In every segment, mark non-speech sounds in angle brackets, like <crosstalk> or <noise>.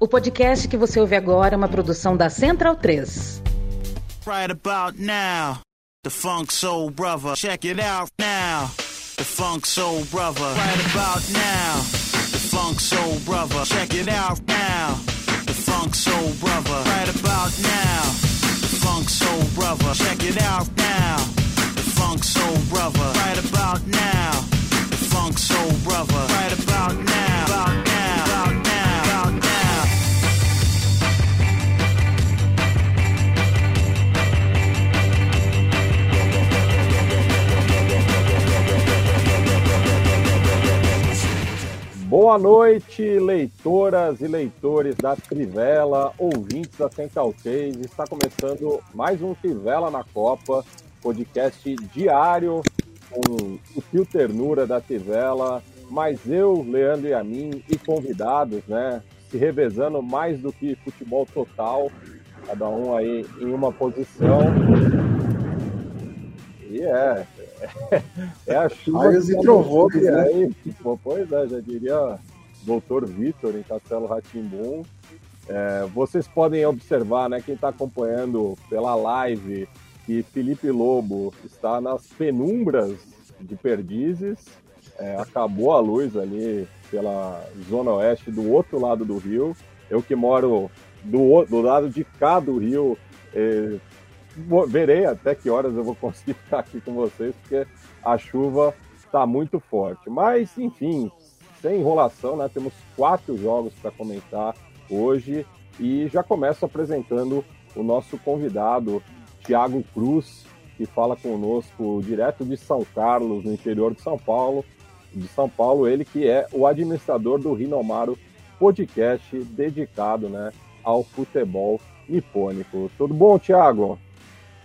O podcast que você ouve agora é uma produção da Central 3. Right about now, the Funk Soul Brother. Check it out now. The Funk Soul Brother. Right about now, the Funk Soul Brother. Check it out now. The Funk Soul Brother. Right about now, the Funk Soul Brother. Check it out now. The Funk Soul Brother. Right about now, the Funk Soul Brother. Right about now. About Boa noite, leitoras e leitores da Trivela, ouvintes da Central 3. Está começando mais um Trivela na Copa, podcast diário com o Tio Ternura da Trivela, mais eu, Leandro e a mim, e convidados, né? Se revezando mais do que futebol total, cada um aí em uma posição. E é, é a chuva. Raios que e tá trovões, né? aí, pô, Pois é, já diria Doutor Vitor em Castelo Ratimbum. É, vocês podem observar, né, quem está acompanhando pela live, que Felipe Lobo está nas penumbras de Perdizes. É, acabou a luz ali pela zona oeste do outro lado do rio. Eu que moro do, do lado de cá do rio, eh, verei até que horas eu vou conseguir <laughs> ficar aqui com vocês, porque a chuva está muito forte. Mas, enfim, sem enrolação, né? Temos quatro jogos para comentar hoje e já começo apresentando o nosso convidado, Tiago Cruz, que fala conosco direto de São Carlos, no interior de São Paulo. De São Paulo, ele que é o administrador do Rinomaro Podcast, dedicado né, ao futebol nipônico. Tudo bom, Tiago?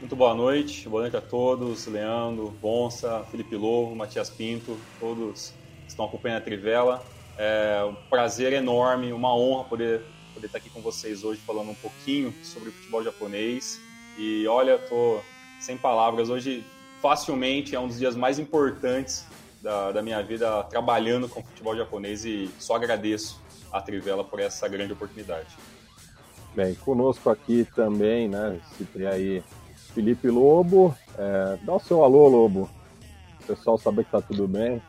Muito boa noite, boa noite a todos, Leandro, Bonsa, Felipe Lobo, Matias Pinto, todos que estão acompanhando a Trivela. É um prazer enorme, uma honra poder, poder estar aqui com vocês hoje falando um pouquinho sobre o futebol japonês. E olha, tô sem palavras, hoje facilmente é um dos dias mais importantes da, da minha vida trabalhando com futebol japonês e só agradeço a Trivela por essa grande oportunidade. Bem, conosco aqui também, né? Citei aí Felipe Lobo. É, dá o seu alô, Lobo. O pessoal saber que tá tudo bem.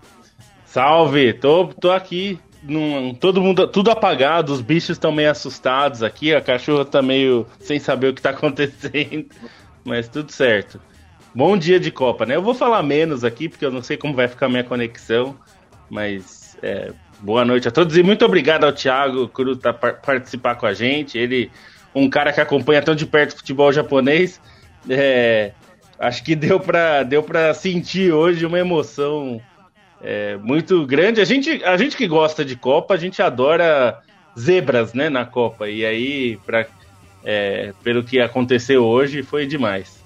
Salve, tô, tô aqui. num- todo mundo, tudo apagado, os bichos estão meio assustados aqui, a cachorra tá meio sem saber o que tá <laughs> acontecendo, mas tudo certo. Bom dia de Copa, né? Eu vou falar menos aqui, porque eu não sei como vai ficar a minha conexão, mas é, boa noite a todos e muito obrigado ao Thiago Cruz por participar com a gente. Ele, um cara que acompanha tão de perto o futebol japonês, é, acho que deu pra, deu pra sentir hoje uma emoção é, muito grande. A gente, a gente que gosta de Copa, a gente adora zebras, né, na Copa. E aí, pra, é, pelo que aconteceu hoje, foi demais.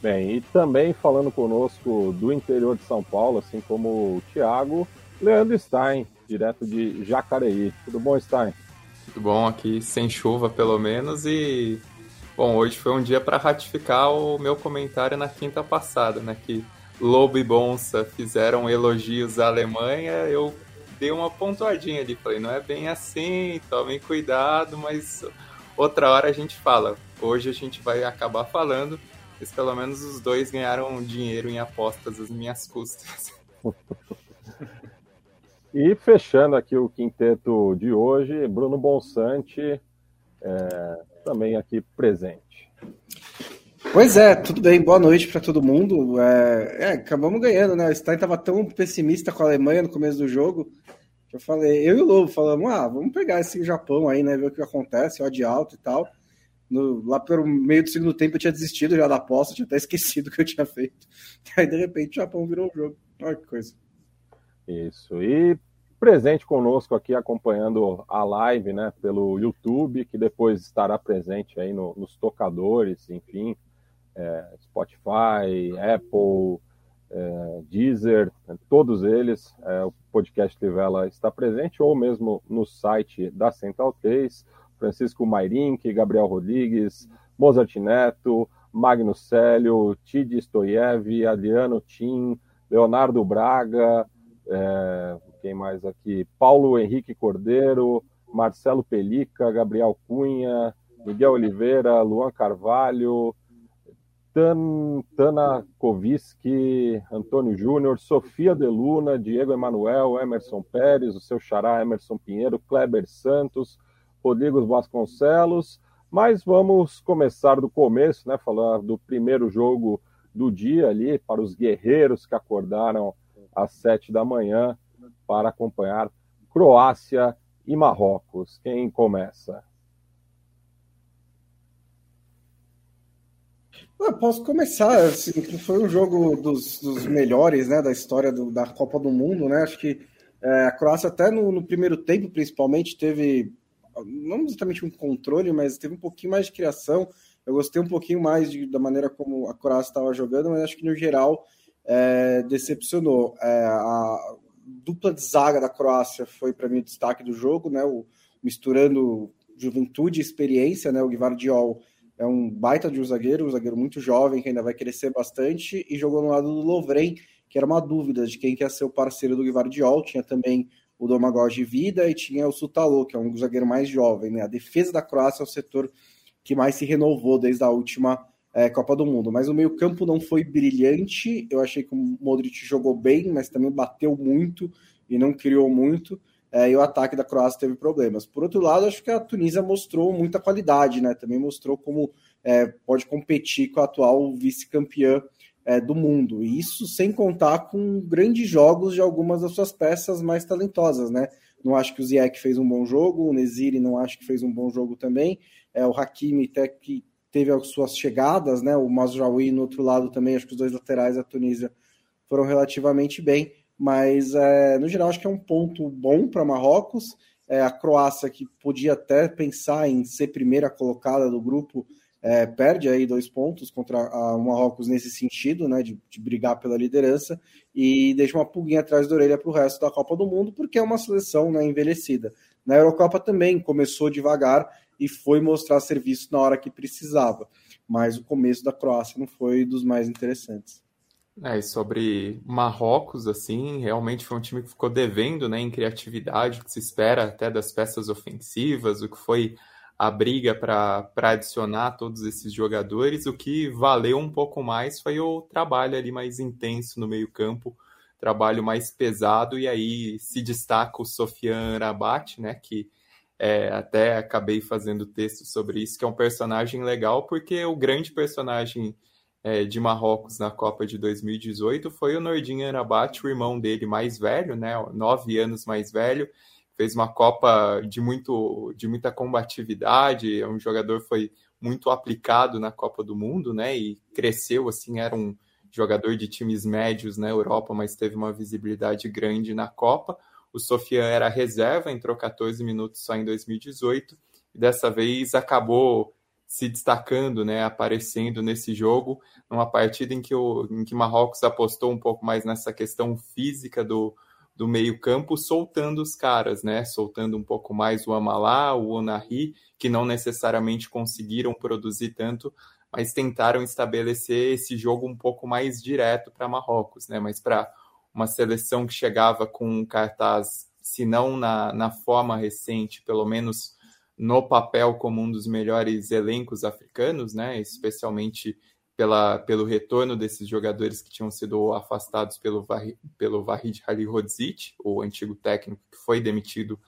Bem, e também falando conosco do interior de São Paulo, assim como o Thiago, Leandro Stein, direto de Jacareí. Tudo bom, Stein? Tudo bom aqui, sem chuva pelo menos. E, bom, hoje foi um dia para ratificar o meu comentário na quinta passada, né? Que Lobo e Bonsa fizeram elogios à Alemanha. Eu dei uma pontuadinha ali, falei, não é bem assim, tomem cuidado, mas outra hora a gente fala. Hoje a gente vai acabar falando, mas pelo menos os dois ganharam dinheiro em apostas às minhas custas. <laughs> E fechando aqui o quinteto de hoje, Bruno Bonsante, é, também aqui presente. Pois é, tudo bem, boa noite para todo mundo. É, é, acabamos ganhando, né? O Stein tava tão pessimista com a Alemanha no começo do jogo. que Eu falei, eu e o Lobo falamos, ah, vamos pegar esse Japão aí, né? Ver o que acontece, ó, de alto e tal. No- lá pelo meio do segundo tempo eu tinha desistido já da aposta, tinha até esquecido <laughs> o que eu tinha feito. Aí de repente o Japão virou o jogo. Olha que coisa. Isso. E presente conosco aqui acompanhando a live, né, pelo YouTube, que depois estará presente aí no- nos tocadores, enfim, é, Spotify, Apple, é, Deezer, todos eles. é, o podcast Livela está presente, ou mesmo no site da Central 3. Francisco Mairink, Gabriel Rodrigues, Mozart Neto, Magno Célio, Tid Stoiev, Adriano Tim, Leonardo Braga, é, quem mais aqui? Paulo Henrique Cordeiro, Marcelo Pelica, Gabriel Cunha, Miguel Oliveira, Luan Carvalho, Tan, Tana Koviski, Antônio Júnior, Sofia Deluna, Diego Emanuel, Emerson Pérez, o seu xará Emerson Pinheiro, Kleber Santos, Rodrigo Vasconcelos. Mas vamos começar do começo, né? Falar do primeiro jogo do dia ali para os guerreiros que acordaram às sete da manhã para acompanhar Croácia e Marrocos. Quem começa? Eu posso começar, assim, foi um jogo dos, dos melhores, né, da história do, da Copa do Mundo, né, acho que é, a Croácia até no, no, primeiro tempo, principalmente, teve, não exatamente um controle, mas teve um pouquinho mais de criação, eu gostei um pouquinho mais de, da maneira como a Croácia estava jogando, mas acho que no geral é, decepcionou. É, a dupla de zaga da Croácia foi para mim o destaque do jogo, né, o, misturando juventude e experiência, né, o Gvardiol é um baita de um zagueiro, um zagueiro muito jovem, que ainda vai crescer bastante, e jogou no lado do Lovren, que era uma dúvida de quem quer ser o parceiro do Guivardiol. Tinha também o Domagoj de vida e tinha o Sutalo, que é um zagueiro mais jovem. Né? A defesa da Croácia é o setor que mais se renovou desde a última é, Copa do Mundo. Mas o meio-campo não foi brilhante. Eu achei que o Modric jogou bem, mas também bateu muito e não criou muito é, e o ataque da Croácia teve problemas. Por outro lado, acho que a Tunísia mostrou muita qualidade, né? Também mostrou como é, pode competir com a atual vice-campeã é, do mundo. E isso sem contar com grandes jogos de algumas das suas peças mais talentosas, né? Não acho que o Ziyech fez um bom jogo, o Neziri não acho que fez um bom jogo também. É, o Hakimi até que teve as suas chegadas, né? O Mazraoui no outro lado também, acho que os dois laterais da Tunísia foram relativamente bem mas é, no geral acho que é um ponto bom para Marrocos. É, a Croácia, que podia até pensar em ser primeira colocada do grupo, é, perde aí dois pontos contra o Marrocos nesse sentido, né, de, de, brigar pela liderança, e deixa uma pulguinha atrás da orelha para o resto da Copa do Mundo, porque é uma seleção né, envelhecida. Na Eurocopa também começou devagar e foi mostrar serviço na hora que precisava, mas o começo da Croácia não foi dos mais interessantes. É, e sobre Marrocos, assim, realmente foi um time que ficou devendo, né, em criatividade, que se espera até das peças ofensivas, o que foi a briga para adicionar todos esses jogadores. O que valeu um pouco mais foi o trabalho ali mais intenso no meio-campo, trabalho mais pesado, e aí se destaca o Sofian Rabat, né, que é, até acabei fazendo texto sobre isso, que é um personagem legal, porque o grande personagem é, de Marrocos na Copa de 2018 foi o Nordin Arabat, o irmão dele mais velho, né, nove anos mais velho, fez uma Copa de, muito, de muita combatividade, é um jogador foi muito aplicado na Copa do Mundo, né, e cresceu, assim, era um jogador de times médios na Europa, mas teve uma visibilidade grande na Copa. O Sofian era reserva, entrou 14 minutos só em 2018, e dessa vez acabou se destacando, né, aparecendo nesse jogo, numa partida em que o em que Marrocos apostou um pouco mais nessa questão física do, do meio-campo, soltando os caras, né, soltando um pouco mais o Amalá, o Onari, que não necessariamente conseguiram produzir tanto, mas tentaram estabelecer esse jogo um pouco mais direto para Marrocos, né, mas para uma seleção que chegava com um cartaz, se não na, na forma recente, pelo menos no papel como um dos melhores elencos africanos, né? especialmente pela, pelo retorno desses jogadores que tinham sido afastados pelo, pelo Vahid Halilhodzic, o antigo técnico que foi demitido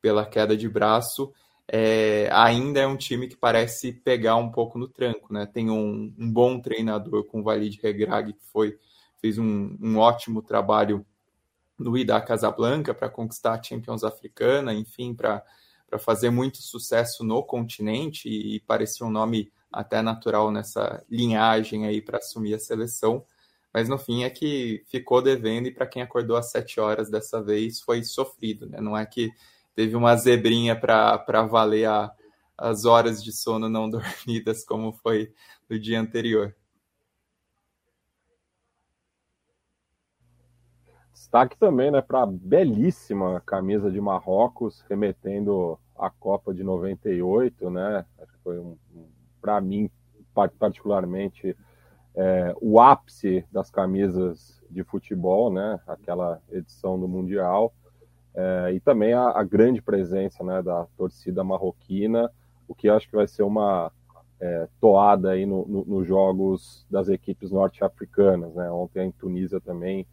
pela queda de braço, é, ainda é um time que parece pegar um pouco no tranco. Né? Tem um, um bom treinador com o Walid Regrag, que foi, fez um, um ótimo trabalho no Ida Casablanca para conquistar a Champions Africana, enfim, para fazer muito sucesso no continente e, parecia um nome até natural nessa linhagem aí para assumir a seleção. Mas no fim é que ficou devendo e para quem acordou às sete horas dessa vez foi sofrido, né? Não é que teve uma zebrinha para valer a, as horas de sono não <laughs> dormidas como foi no dia anterior. Destaque também né, para a belíssima camisa de Marrocos, remetendo à Copa de 98, né? Foi, um, para mim, particularmente, é, o ápice das camisas de futebol, né? Aquela edição do Mundial. é, e também a, a, grande presença né, da torcida marroquina, o que acho que vai ser uma é, toada aí nos no, no jogos das equipes norte-africanas. Né? Ontem em Tunísia também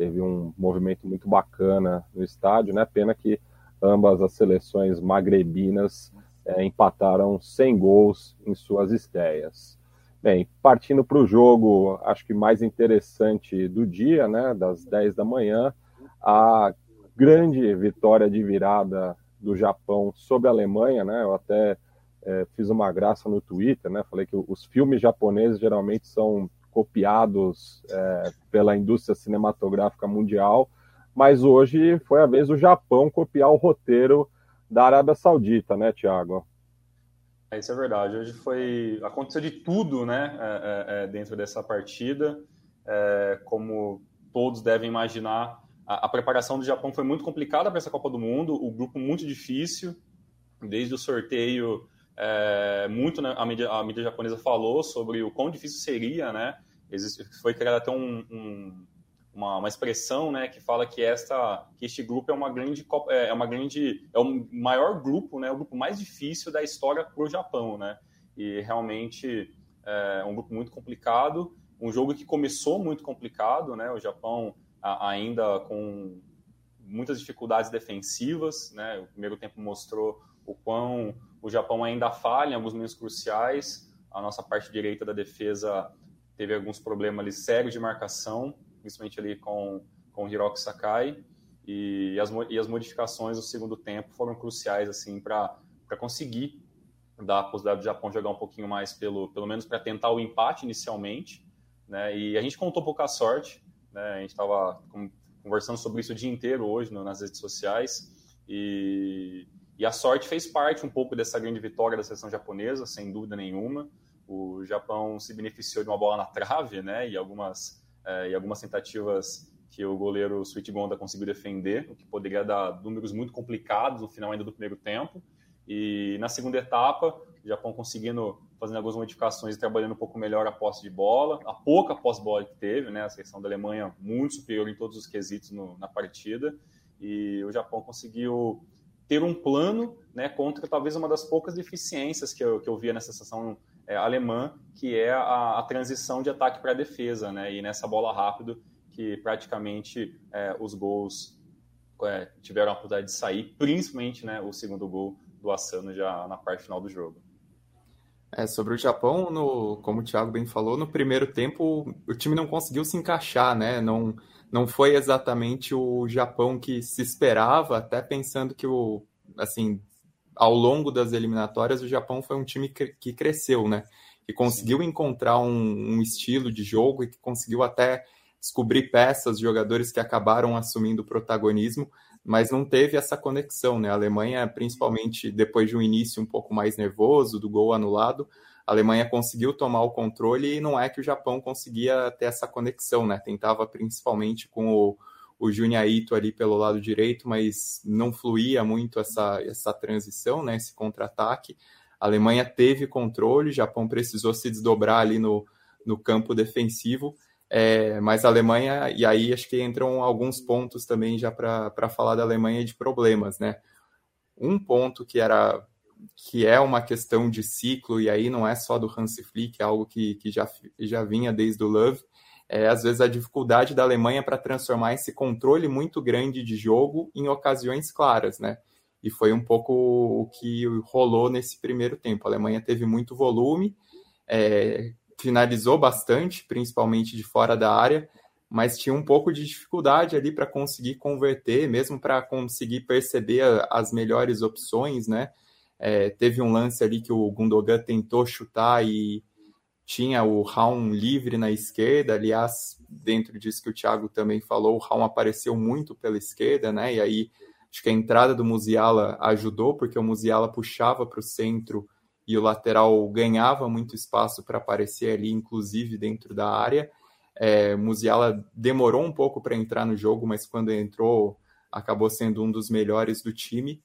teve um movimento muito bacana no estádio, né? Pena que ambas as seleções magrebinas é, empataram sem gols em suas estreias. Bem, partindo para o jogo, acho que mais interessante do dia, né, das 10 da manhã, a grande vitória de virada do Japão sobre a Alemanha, né? Eu até é, fiz uma graça no Twitter, né? Falei que os filmes japoneses geralmente são copiados é, pela indústria cinematográfica mundial, mas hoje foi a vez do Japão copiar o roteiro da Arábia Saudita, né, Tiago? É, isso é verdade. Hoje foi aconteceu de tudo, né, é, é, é dentro dessa partida. É, como todos devem imaginar, a, a, preparação do Japão foi muito complicada para essa Copa do Mundo. O grupo muito difícil, desde o sorteio. É, muito né, a, mídia, a mídia japonesa falou sobre o quão difícil seria, né? Existe, foi criado até um, um uma, uma expressão né, que fala que esta que este grupo é uma grande é, é uma grande é o maior grupo né o grupo mais difícil da história para o Japão né e realmente é um grupo muito complicado um jogo que começou muito complicado né o Japão a, ainda com muitas dificuldades defensivas né o primeiro tempo mostrou o quão o Japão ainda falha em alguns momentos cruciais a nossa parte direita da defesa teve alguns problemas ali sérios de marcação principalmente ali com, com Hiroki Sakai, e as, e as modificações do segundo tempo foram cruciais assim para conseguir dar a possibilidade do Japão jogar um pouquinho mais pelo pelo menos para tentar o empate inicialmente, né? E a gente contou pouca sorte, né? A gente estava conversando sobre isso o dia inteiro hoje no, nas redes sociais e, e a sorte fez parte um pouco dessa grande vitória da seleção japonesa, sem dúvida nenhuma. O Japão se beneficiou de uma bola na trave, né? E algumas é, e algumas tentativas que o goleiro Sweet Gonda conseguiu defender, o que poderia dar números muito complicados no final ainda do primeiro tempo. E na segunda etapa, o Japão conseguindo fazendo algumas modificações e trabalhando um pouco melhor a posse de bola, a pouca posse de bola que teve, né? A seleção da Alemanha muito superior em todos os quesitos no, na partida e o Japão conseguiu ter um plano, né, contra talvez uma das poucas deficiências que eu, que eu via nessa sessão é, alemã, que é a, a transição de ataque para defesa, né? E nessa bola rápido que praticamente é, os gols é, tiveram a oportunidade de sair, principalmente né, o segundo gol do Asano já na parte final do jogo. É, sobre o Japão, no, como o Thiago bem falou, no primeiro tempo o time não conseguiu se encaixar, né? Não, não foi exatamente o Japão que se esperava, até pensando que o, assim, ao longo das eliminatórias, o Japão foi um time que cresceu, né? Que conseguiu Sim. encontrar um, um, estilo de jogo e que conseguiu até descobrir peças, jogadores que acabaram assumindo o protagonismo, mas não teve essa conexão, né? A Alemanha, principalmente depois de um início um pouco mais nervoso, do gol anulado, Alemanha conseguiu tomar o controle e não é que o Japão conseguia ter essa conexão, né? Tentava principalmente com o o Juniaito ali pelo lado direito, mas não fluía muito essa, essa transição, né, esse contra-ataque. A Alemanha teve controle, o Japão precisou se desdobrar ali no, no campo defensivo, é, mas a Alemanha, e aí acho que entram alguns pontos também já para falar da Alemanha de problemas, né? Um ponto que era que é uma questão de ciclo, e aí não é só do Hansi Flick, é algo que, que já, já vinha desde o Love, é, às vezes a dificuldade da Alemanha para transformar esse controle muito grande de jogo em ocasiões claras, né? E foi um pouco o que rolou nesse primeiro tempo. A Alemanha teve muito volume, é, finalizou bastante, principalmente de fora da área, mas tinha um pouco de dificuldade ali para conseguir converter, mesmo para conseguir perceber as melhores opções, né? É, teve um lance ali que o Gundogan tentou chutar e tinha o Raum livre na esquerda, aliás, dentro disso que o Thiago também falou, o Raum apareceu muito pela esquerda, né? E aí acho que a entrada do Musiala ajudou, porque o Musiala puxava para o centro e o lateral ganhava muito espaço para aparecer ali, inclusive dentro da área. É, Musiala demorou um pouco para entrar no jogo, mas quando entrou, acabou sendo um dos melhores do time.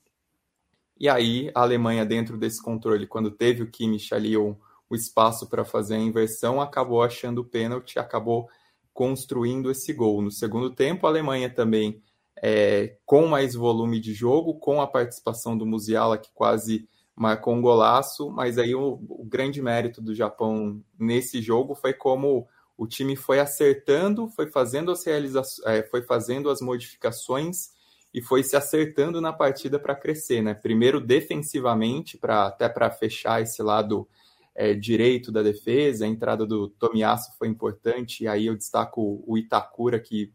E aí, a Alemanha, dentro desse controle, quando teve o Kimmich ali, um, o espaço para fazer a inversão, acabou achando o pênalti, acabou construindo esse gol. No segundo tempo, a Alemanha também é, com mais volume de jogo, com a participação do Musiala, que quase marcou um golaço, mas aí o, o grande mérito do Japão nesse jogo foi como o time foi acertando, foi fazendo as realizações, é, foi fazendo as modificações e foi se acertando na partida para crescer, né? Primeiro defensivamente, para até para fechar esse lado é, direito da defesa, a entrada do Tomiyasu foi importante, e aí eu destaco o Itakura, que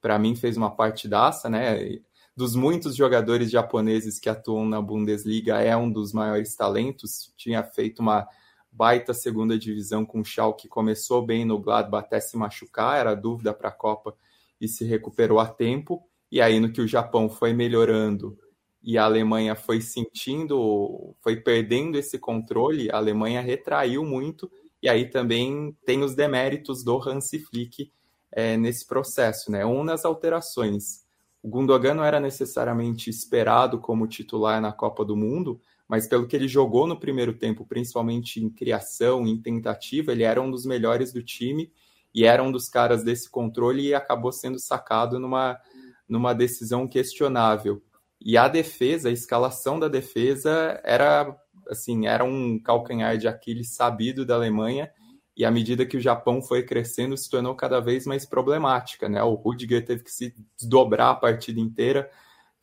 para mim fez uma partidaça, né? Dos muitos jogadores japoneses que atuam na Bundesliga, é um dos maiores talentos, tinha feito uma baita segunda divisão com o Schalke, que começou bem no Gladbach até se machucar, era dúvida para a Copa e se recuperou a tempo. E aí no que o Japão foi melhorando e a Alemanha foi sentindo, foi perdendo esse controle, a Alemanha retraiu muito e aí também tem os deméritos do Hansi Flick é, nesse processo, né? Um nas alterações. O Gundogan não era necessariamente esperado como titular na Copa do Mundo, mas pelo que ele jogou no primeiro tempo, principalmente em criação, em tentativa, ele era um dos melhores do time e era um dos caras desse controle e acabou sendo sacado numa, numa decisão questionável. E a defesa, a escalação da defesa era assim, era um calcanhar de Aquiles sabido da Alemanha e à medida que o Japão foi crescendo se tornou cada vez mais problemática, né? O Rudiger teve que se desdobrar a partida inteira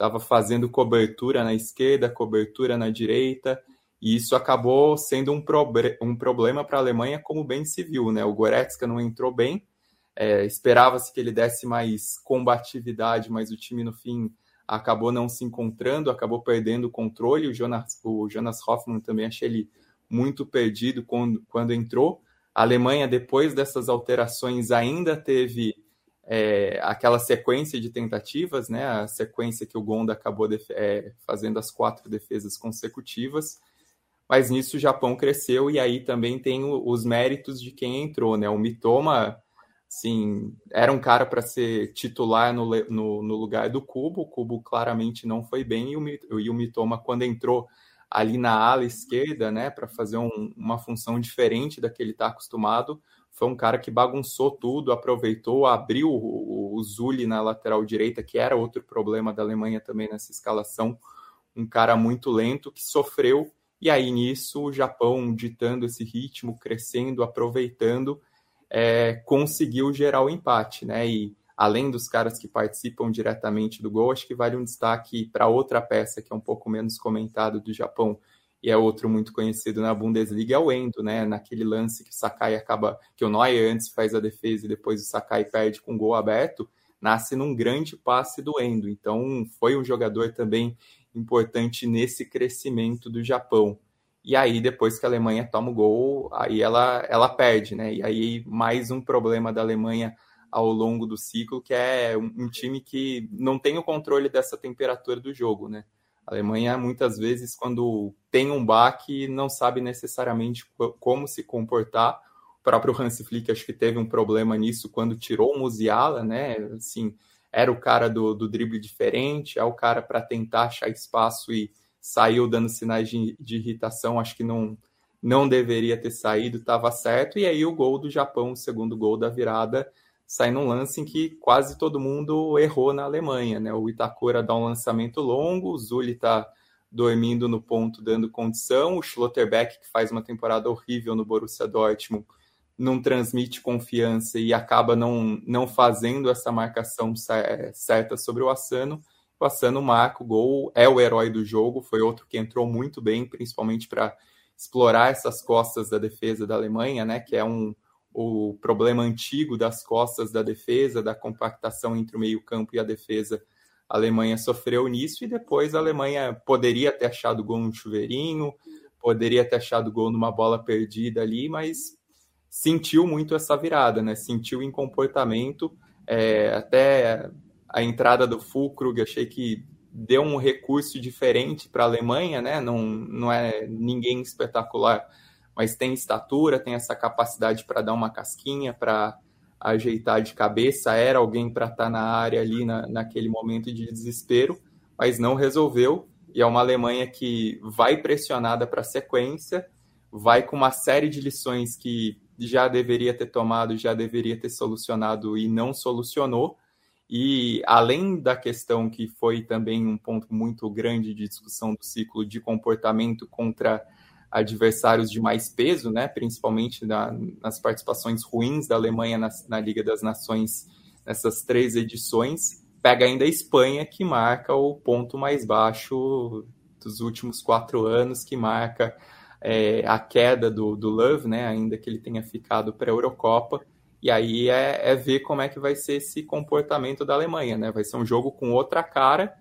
estava fazendo cobertura na esquerda, cobertura na direita, e isso acabou sendo um, um problema para a Alemanha, como bem se viu. Né? O Goretzka não entrou bem, é, esperava-se que ele desse mais combatividade, mas o time no fim acabou não se encontrando, acabou perdendo o controle. O Jonas, o Jonas Hoffmann também achei ele muito perdido quando, quando entrou. A Alemanha, depois dessas alterações, ainda teve é, aquela sequência de tentativas, né, a sequência que o Gonda acabou é, fazendo as quatro defesas consecutivas, mas nisso o Japão cresceu e aí também tem o, os méritos de quem entrou, né, o Mitoma, sim, era um cara para ser titular no, no, no, lugar do Cubo, o Cubo claramente não foi bem e o, e o Mitoma quando entrou ali na ala esquerda, né, para fazer um, uma função diferente da que ele está acostumado, foi um cara que bagunçou tudo, aproveitou, abriu o, o na lateral direita, que era outro problema da Alemanha também nessa escalação. Um cara muito lento que sofreu, e aí nisso o Japão, ditando esse ritmo, crescendo, aproveitando, é, conseguiu gerar o empate, né? E além dos caras que participam diretamente do gol, acho que vale um destaque para outra peça que é um pouco menos comentado do Japão, e é outro muito conhecido na Bundesliga, é o Endo, né? Naquele lance que o Sakai acaba, que o Neuer antes faz a defesa e depois o Sakai perde com gol aberto, nasce num grande passe do Endo. Então foi um jogador também importante nesse crescimento do Japão. E aí, depois que a Alemanha toma o gol, aí ela, ela perde, né? E aí, mais um problema da Alemanha ao longo do ciclo, que é um, um time que não tem o controle dessa temperatura do jogo, né? A Alemanha, muitas vezes, quando tem um baque, não sabe necessariamente como se comportar. O próprio Hans Flick, acho que teve um problema nisso quando tirou o Musiala, né? Assim, era o cara do, do drible diferente, é o cara para tentar achar espaço e saiu dando sinais de, de irritação. Acho que não, não deveria ter saído, estava certo. E aí o gol do Japão, o segundo gol da virada, sai num lance em que quase todo mundo errou na Alemanha, né? O Itakura dá um lançamento longo, o Zulli está dormindo no ponto, dando condição, o Schlotterbeck, que faz uma temporada horrível no Borussia Dortmund, não transmite confiança e acaba não, não fazendo essa marcação certa sobre o Assano. O Assano marca o gol, é o herói do jogo, foi outro que entrou muito bem, principalmente para explorar essas costas da defesa da Alemanha, né? Que é um, o problema antigo das costas da defesa, da compactação entre o meio-campo e a defesa. A Alemanha sofreu nisso e depois a Alemanha poderia ter achado gol no chuveirinho, poderia ter achado gol numa bola perdida ali, mas sentiu muito essa virada, né? Sentiu em comportamento, é, até a entrada do Fulkrug, achei que deu um recurso diferente para a Alemanha, né? Não, não é ninguém espetacular mas tem estatura, tem essa capacidade para dar uma casquinha, para ajeitar de cabeça, era alguém para estar tá na área ali na, naquele momento de desespero, mas não resolveu. E é uma Alemanha que vai pressionada para a sequência, vai com uma série de lições que já deveria ter tomado, já deveria ter solucionado e não solucionou. E além da questão que foi também um ponto muito grande de discussão do ciclo de comportamento contra adversários de mais peso, né, principalmente na, nas participações ruins da Alemanha na, na, Liga das Nações nessas três edições, pega ainda a Espanha, que marca o ponto mais baixo dos últimos quatro anos, que marca é, a queda do, do Love, né, ainda que ele tenha ficado para a Eurocopa, e aí é, é, ver como é que vai ser esse comportamento da Alemanha, né? Vai ser um jogo com outra cara,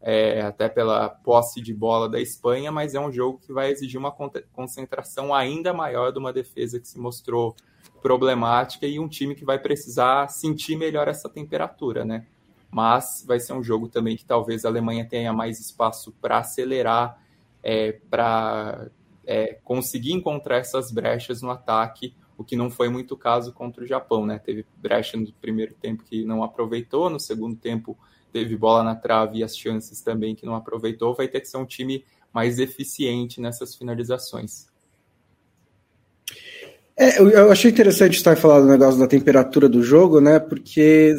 é, até pela posse de bola da Espanha, mas é um jogo que vai exigir uma concentração ainda maior de uma defesa que se mostrou problemática e um time que vai precisar sentir melhor essa temperatura, né? Mas vai ser um jogo também que talvez a Alemanha tenha mais espaço para acelerar, é, para é, conseguir encontrar essas brechas no ataque o que não foi muito o caso contra o Japão, né? Teve brecha no primeiro tempo que não aproveitou, no segundo tempo teve bola na trave e as chances também que não aproveitou. Vai ter que ser um time mais eficiente nessas finalizações. É, eu achei interessante estar falando do negócio da temperatura do jogo, né? Porque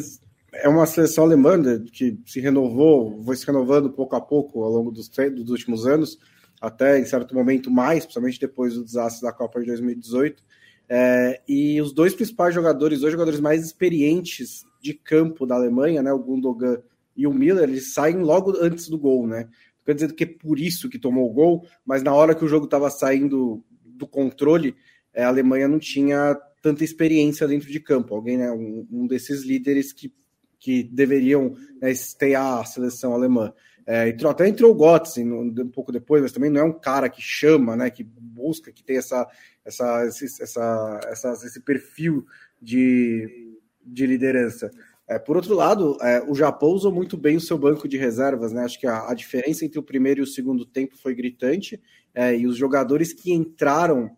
é uma seleção alemã né, que se renovou, foi se renovando pouco a pouco ao longo dos, dos últimos anos, até em certo momento mais, principalmente depois do desastre da Copa de 2018. É, e os dois principais jogadores, dois jogadores mais experientes de campo da Alemanha, né, o Gundogan e o Miller, eles saem logo antes do gol, né? Quer dizer que é por isso que tomou o gol, mas na hora que o jogo estava saindo do controle, é, a Alemanha não tinha tanta experiência dentro de campo. Alguém, né, um, um desses líderes que, que deveriam né, estear a seleção alemã. É, entrou, até entrou o Götze um pouco depois, mas também não é um cara que chama, né, que busca, que tem essa, essa, esse, essa, esse perfil de, de liderança. É, por outro lado, é, o Japão usou muito bem o seu banco de reservas, né? Acho que a, a diferença entre o primeiro e o segundo tempo foi gritante, é, e os jogadores que entraram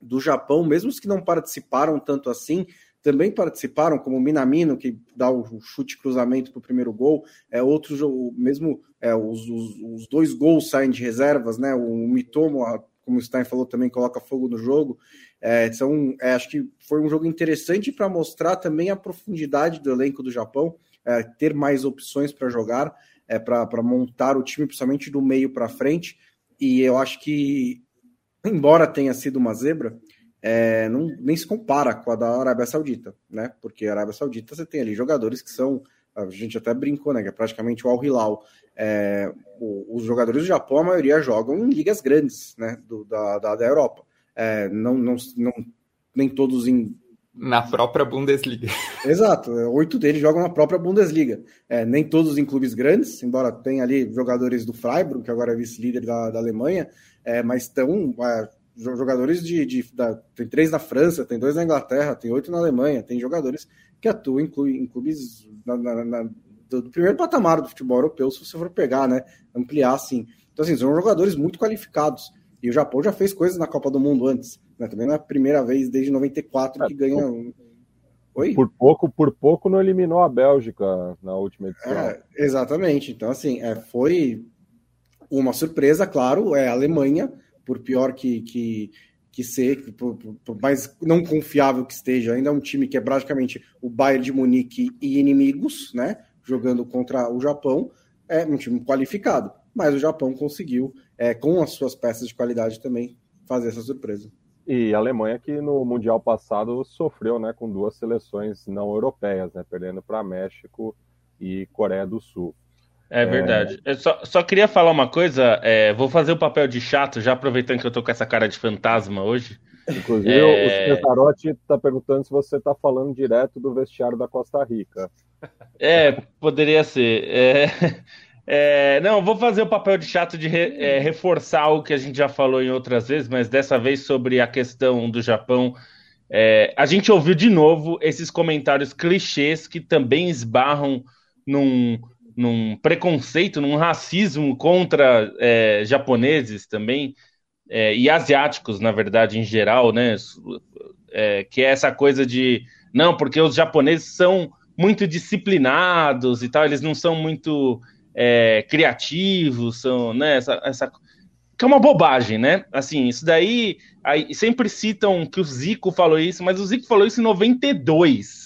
do Japão, mesmo os que não participaram tanto assim, também participaram, como o Minamino, que dá o chute cruzamento para o primeiro gol, é, outros, mesmo é, os, os, os, dois gols saem de reservas, né? O Mitomo, como o Stein falou, também coloca fogo no jogo. É, são, é, acho que foi um jogo interessante para mostrar também a profundidade do elenco do Japão, é, ter mais opções para jogar, é, para montar o time, principalmente do meio para frente. E eu acho que, embora tenha sido uma zebra, é, não, nem se compara com a da Arábia Saudita, né? Porque a Arábia Saudita você tem ali jogadores que são, a gente até brincou, né? Que é praticamente o Al Hilal. É, os jogadores do Japão, a maioria jogam em ligas grandes, né? Do, da, da, da Europa. É, não, não, não, nem todos em na própria Bundesliga. <laughs> Exato, oito deles jogam na própria Bundesliga. É, nem todos em clubes grandes, embora tenha ali jogadores do Freiburg, que agora é vice-líder da, da Alemanha, é, mas estão é, jogadores de, de da, tem três na França, tem dois na Inglaterra, tem oito na Alemanha, tem jogadores que atuam em, em clubes na, na, na, do, primeiro patamar do futebol europeu, se você for pegar, né, ampliar assim. Então, assim, são jogadores muito qualificados. E o Japão já fez coisas na Copa do Mundo antes, né? Também não é a primeira vez desde 94 que ganha um... Oi? Por pouco, por pouco não eliminou a Bélgica na última edição. É, exatamente. Então, assim, é, foi uma surpresa, claro, é a Alemanha por pior que, que, que ser, por, por, mais não confiável que esteja, ainda é um time que é praticamente o Bayern de Munique e inimigos, né? Jogando contra o Japão, é um time qualificado. Mas o Japão conseguiu, é, com as suas peças de qualidade também, fazer essa surpresa. E a Alemanha que no Mundial passado sofreu né, com duas seleções não europeias, né, perdendo para México e Coreia do Sul. É verdade. É... Eu só, só queria falar uma coisa. É, vou fazer o papel de chato, já aproveitando que eu tô com essa cara de fantasma hoje. Inclusive, é... o Cesarotti está perguntando se você está falando direto do vestiário da Costa Rica. É, poderia ser. É, <laughs> é, não, vou fazer o papel de chato de re, é, reforçar o que a gente já falou em outras vezes, mas dessa vez sobre a questão do Japão. É, a gente ouviu de novo esses comentários clichês que também esbarram num num preconceito, num racismo contra é, japoneses também, é, e asiáticos, na verdade, em geral, né? É, que é essa coisa de não, porque os japoneses são muito disciplinados e tal, eles não são muito é, criativos, são, né? Essa, essa, que é uma bobagem, né? Assim, isso daí aí, sempre citam que o Zico falou isso, mas o Zico falou isso em 92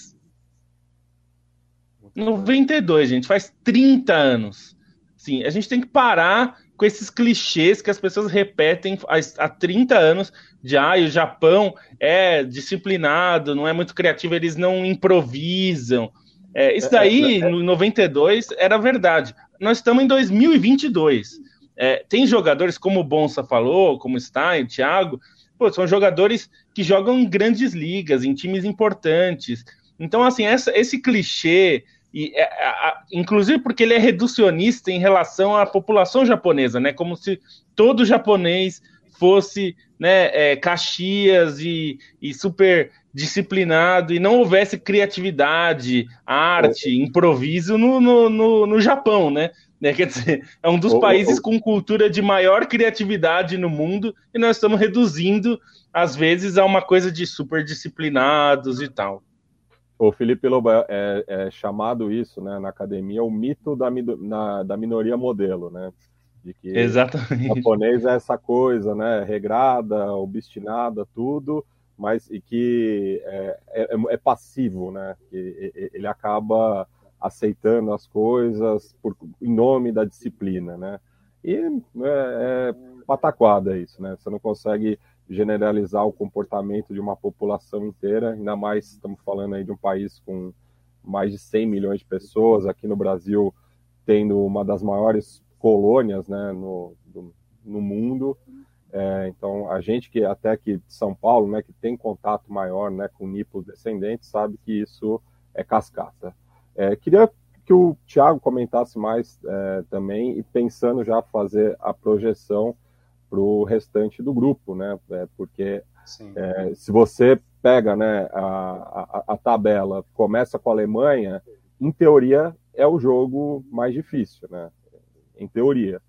92, gente, faz 30 anos. Sim, a gente tem que parar com esses clichês que as pessoas repetem há 30 anos de ah, o Japão é disciplinado, não é muito criativo, eles não improvisam. É, isso daí, no 92, era verdade. Nós estamos em 2022. É, tem jogadores, como o Bonsa falou, como Stein, Thiago, pô, são jogadores que jogam em grandes ligas, em times importantes. Então, assim, essa, esse clichê e, é, a, inclusive porque ele é reducionista em relação à população japonesa, né? Como se todo japonês fosse né, é, Caxias e, e, super disciplinado e não houvesse criatividade, arte, improviso no, no, no, no Japão, né? É, quer dizer, é um dos países com cultura de maior criatividade no mundo e nós estamos reduzindo, às vezes, a uma coisa de super disciplinados e tal. O Felipe Lobo é, é, é, chamado isso, né, na academia, o mito da, na, da minoria modelo, né? De que Exatamente. o japonês é essa coisa, né, regrada, obstinada, tudo, mas e que é, é, é passivo, né? Que ele acaba aceitando as coisas por, em nome da disciplina, né? E é, é pataquada isso, né? Você não consegue generalizar o comportamento de uma população inteira, ainda mais estamos falando aí de um país com mais de 100 milhões de pessoas, aqui no Brasil tendo uma das maiores colônias né, no, do, no mundo. É, então, a gente que até aqui de São Paulo, né, que tem contato maior né, com nipos descendentes, sabe que isso é cascata. É, queria que o Tiago comentasse mais é, também, e pensando já fazer a projeção para o restante do grupo, né? É, porque é, se você pega né, a, a, a, tabela, começa com a Alemanha, em teoria é o jogo mais difícil, né? Em teoria.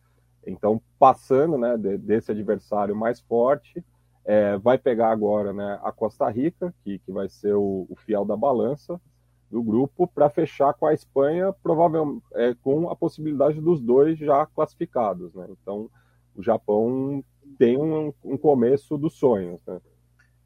Então, passando né, de, desse adversário mais forte, é, vai pegar agora né, a Costa Rica, que, que vai ser o, o fiel da balança do grupo, para fechar com a Espanha, provavelmente é, com a possibilidade dos dois já classificados. Né? Então, o Japão tem um, um começo dos sonhos. Né?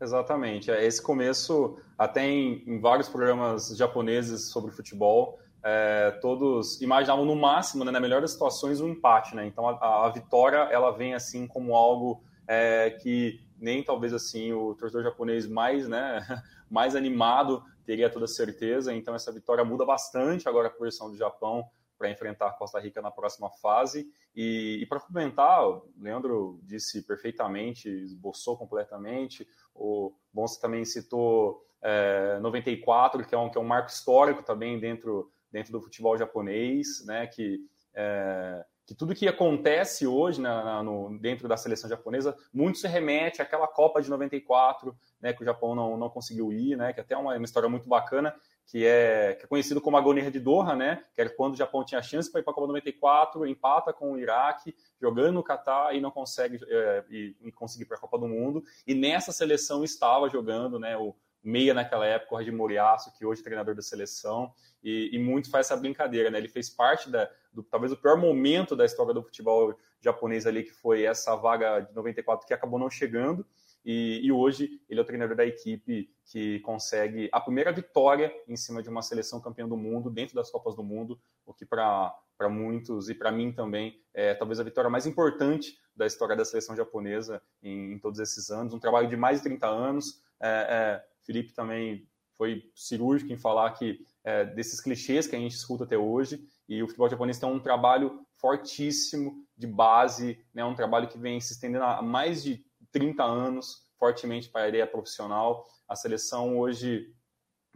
Exatamente. É, esse começo, até em, em vários programas japoneses sobre futebol, é, todos imaginavam no máximo, né, na melhor das situações, um empate. Né? Então a, a vitória ela vem assim como algo é, que nem talvez assim o torcedor japonês mais, né, <laughs> mais animado teria toda certeza. Então essa vitória muda bastante agora a posição do Japão para enfrentar Costa Rica na próxima fase. E, e para complementar, o Leandro disse perfeitamente, esboçou completamente. O Bonsa também citou é, 94, que é, um, que é um marco histórico também dentro, dentro do futebol japonês, né? Que é, que tudo que acontece hoje na, na, no, dentro da seleção japonesa, muito se remete àquela Copa de 94, né, que o Japão não, não conseguiu ir, né, que até é uma, uma história muito bacana, que é, que é conhecido como Agonia de Doha, né? Que era quando o Japão tinha chance para ir para a Copa 94, empata com o Iraque, jogando no Catar e não consegue é, e, e conseguir para a Copa do Mundo. E nessa seleção estava jogando, né? O meia naquela época, o Regis Moriaço, que hoje é treinador da seleção, e, e, muito faz essa brincadeira, né? Ele fez parte da, do talvez o pior momento da história do futebol japonês ali, que foi essa vaga de 94 que acabou não chegando. E, e, hoje ele é o treinador da equipe que consegue a primeira vitória em cima de uma seleção campeã do mundo, dentro das Copas do Mundo, o que para muitos e para mim também é talvez a vitória mais importante da história da seleção japonesa em, em todos esses anos. Um trabalho de mais de 30 anos. É, é, Felipe também foi cirúrgico em falar que é, desses clichês que a gente escuta até hoje. E o futebol japonês tem um trabalho fortíssimo de base, né, um trabalho que vem se estendendo há mais de 30 anos, fortemente para a ideia profissional. A seleção hoje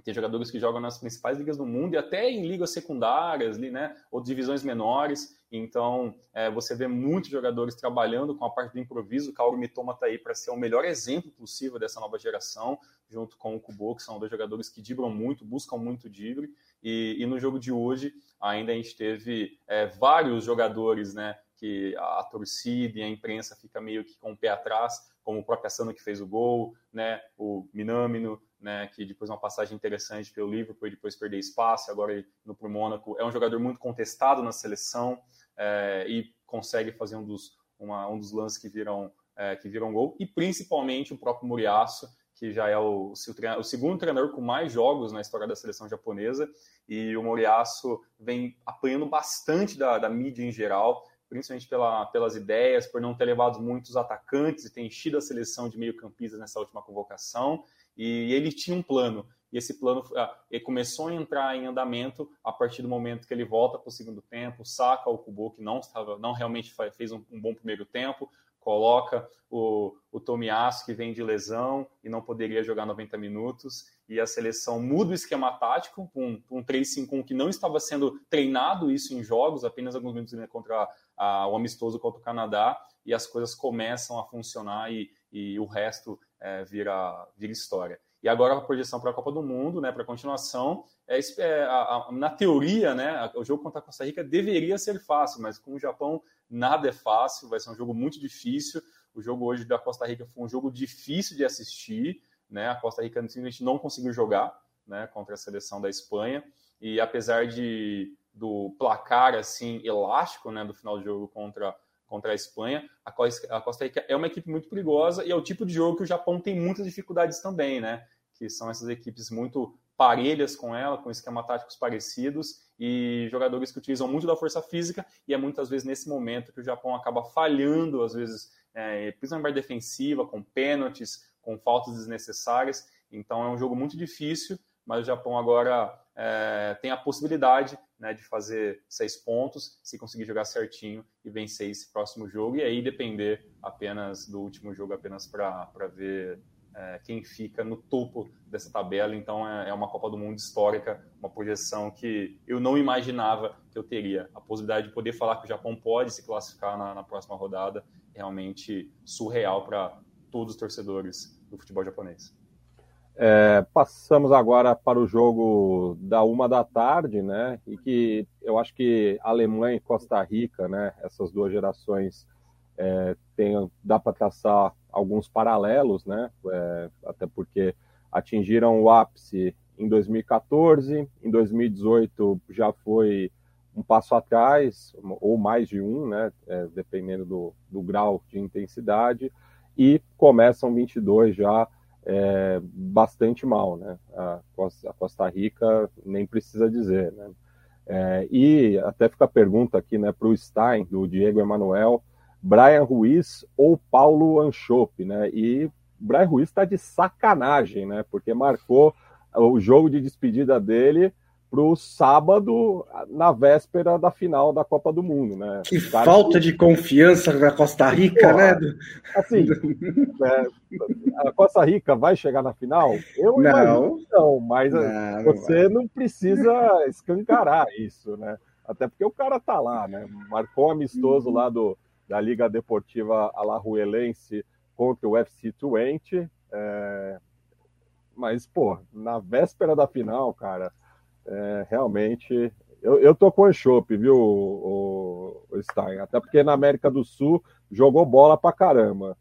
tem jogadores que jogam nas principais ligas do mundo e até em ligas secundárias, né, ou divisões menores. Então, é, você vê muitos jogadores trabalhando com a parte do improviso. O Kaoru Mitoma está aí para ser o melhor exemplo possível dessa nova geração, junto com o Kubo, que são dois jogadores que dibram muito, buscam muito drible. E, e no jogo de hoje, ainda a gente teve é, vários jogadores né, que a, torcida e a imprensa fica meio que com o pé atrás, como o próprio Asano que fez o gol, né, o Minamino, né, que depois uma passagem interessante pelo Liverpool depois perder espaço, agora no pro Mônaco, é um jogador muito contestado na seleção é, e consegue fazer um dos, uma, um dos lances que viram, é, que viram gol, e principalmente o próprio Muriaço, que já é o, o, segundo treinador com mais jogos na história da seleção japonesa, e o Moriaço vem apanhando bastante da, da mídia em geral, principalmente pela, pelas ideias, por não ter levado muitos atacantes e ter enchido a seleção de meio-campistas nessa última convocação. E ele tinha um plano, e esse plano ah, ele começou a entrar em andamento a partir do momento que ele volta para o segundo tempo, saca o Kubo, que não, estava, não realmente fez um, um bom primeiro tempo, coloca o, o Tomiasso, que vem de lesão e não poderia jogar 90 minutos, e a seleção muda o esquema tático um, um 3-5-1 que não estava sendo treinado isso em jogos, apenas alguns minutos contra a, o amistoso contra o Canadá, e as coisas começam a funcionar e, e o resto é, vira, vira história. E agora a projeção para a Copa do Mundo, né, para a continuação, é, é a, a, na teoria, né, o jogo contra a Costa Rica deveria ser fácil, mas com o Japão nada é fácil, vai ser um jogo muito difícil. O jogo hoje da Costa Rica foi um jogo difícil de assistir, né? A Costa Rica simplesmente não conseguiu jogar, né, contra a seleção da Espanha. E apesar de do placar assim elástico, né, do final do jogo contra contra a Espanha, a Costa Rica é uma equipe muito perigosa e é o tipo de jogo que o Japão tem muitas dificuldades também, né? Que são essas equipes muito parelhas com ela, com esquema táticos parecidos e jogadores que utilizam muito da força física e é muitas vezes nesse momento que o Japão acaba falhando, às vezes, é, principalmente defensiva, com pênaltis, com faltas desnecessárias. Então é um jogo muito difícil, mas o Japão agora é, tem a possibilidade né, de fazer seis pontos, se conseguir jogar certinho e vencer esse próximo jogo, e aí depender apenas do último jogo, apenas para ver é, quem fica no topo dessa tabela. Então é, é, uma Copa do Mundo histórica, uma projeção que eu não imaginava que eu teria. A possibilidade de poder falar que o Japão pode se classificar na, na próxima rodada é realmente surreal para todos os torcedores do futebol japonês. É, passamos agora para o jogo da uma da tarde, né? E que eu acho que Alemanha e Costa Rica, né? Essas duas gerações é, tem, dá para traçar alguns paralelos, né? É, até porque atingiram o ápice em 2014, em 2018 já foi um passo atrás, ou mais de um, né? É, dependendo do, do grau de intensidade, e começam 22 já é, bastante mal, né? A Costa, Rica nem precisa dizer, né? É, e até fica a pergunta aqui, né, para o Stein, do Diego Emanuel, Brian Ruiz ou Paulo Anchope, né? E Brian Ruiz está de sacanagem, né? Porque marcou o jogo de despedida dele para o sábado, na véspera da final da Copa do Mundo, né? Que falta que... de confiança na Costa Rica, Pô, né? Assim, é, a Costa Rica vai chegar na final? Eu não, não mas não, você não, não precisa escancarar isso, né? Até porque o cara tá lá, né? Marcou amistoso lá do, da Liga Deportiva Alajuelense contra o FC Twente. É... Mas, pô, na véspera da final, cara, é, realmente. Eu, eu tô com o Enxope, viu, o, o Stein? Até porque na América do Sul jogou bola pra caramba.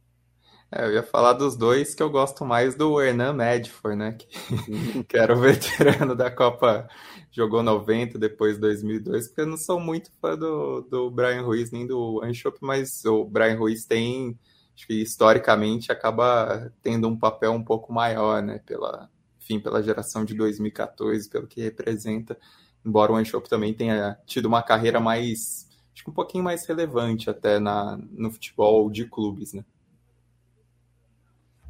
É, eu ia falar dos dois que eu gosto mais do Hernan Medford, né? Que, <laughs> que, era o veterano da Copa, jogou 90, depois 2002, porque eu não sou muito fã do, do Brian Ruiz nem do Anchop, mas o Brian Ruiz tem, acho que historicamente acaba tendo um papel um pouco maior, né? Pela, enfim, pela geração de 2014, pelo que representa, embora o Anchop também tenha tido uma carreira mais, acho que um pouquinho mais relevante até na, no futebol de clubes, né?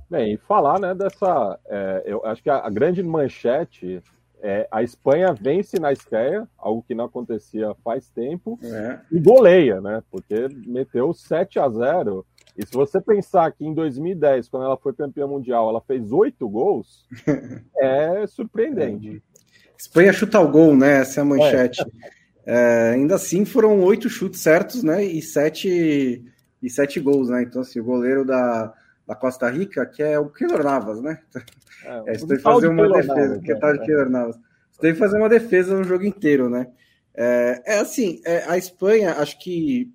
Bem, e falar né, dessa. É, eu acho que a, a, grande manchete é a Espanha vence na estreia, algo que não acontecia faz tempo, é. e goleia, né? Porque meteu 7 a 0 E se você pensar que em 2010, quando ela foi campeã mundial, ela fez oito gols, <laughs> é surpreendente. Espanha chuta o gol, né? Essa é a manchete. É. É, ainda assim, foram oito chutes certos, né? E sete, e sete gols, né? Então, assim, o goleiro da da Costa Rica, que é o Keylor Navas, né? É, <laughs> é você tem que fazer uma defesa, Navas, que é tal de é. Keylor Navas. Você tem que fazer uma defesa no jogo inteiro, né? É, é assim, é, a Espanha, acho que é,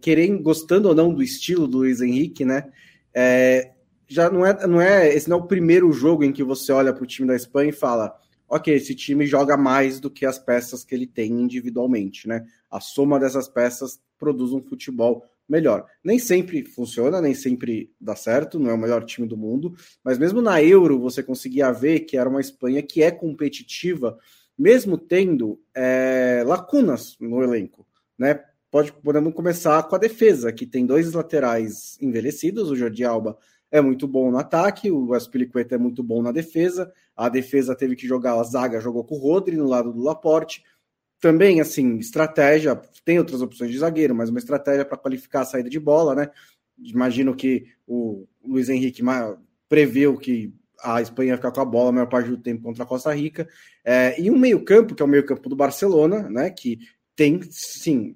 querendo, gostando ou não do estilo do Luiz Henrique, né? É, já não é, não é, esse não é o primeiro jogo em que você olha para o time da Espanha e fala, ok, esse time joga mais do que as peças que ele tem individualmente, né? A soma dessas peças produz um futebol melhor. Nem sempre funciona, nem sempre dá certo, não é o melhor time do mundo, mas mesmo na Euro você conseguia ver que era uma Espanha que é competitiva, mesmo tendo é, lacunas no elenco, né? Pode, podemos começar com a defesa, que tem dois laterais envelhecidos, o Jordi Alba é muito bom no ataque, o Aspilicueta é muito bom na defesa, a defesa teve que jogar, a zaga jogou com o Rodri no lado do Laporte, também, assim, estratégia, tem outras opções de zagueiro, mas uma estratégia para qualificar a saída de bola, né? Imagino que o Luiz Henrique preveu que a Espanha ia ficar com a bola a maior parte do tempo contra a Costa Rica. É, e um meio-campo, que é o meio-campo do Barcelona, né? Que tem, sim,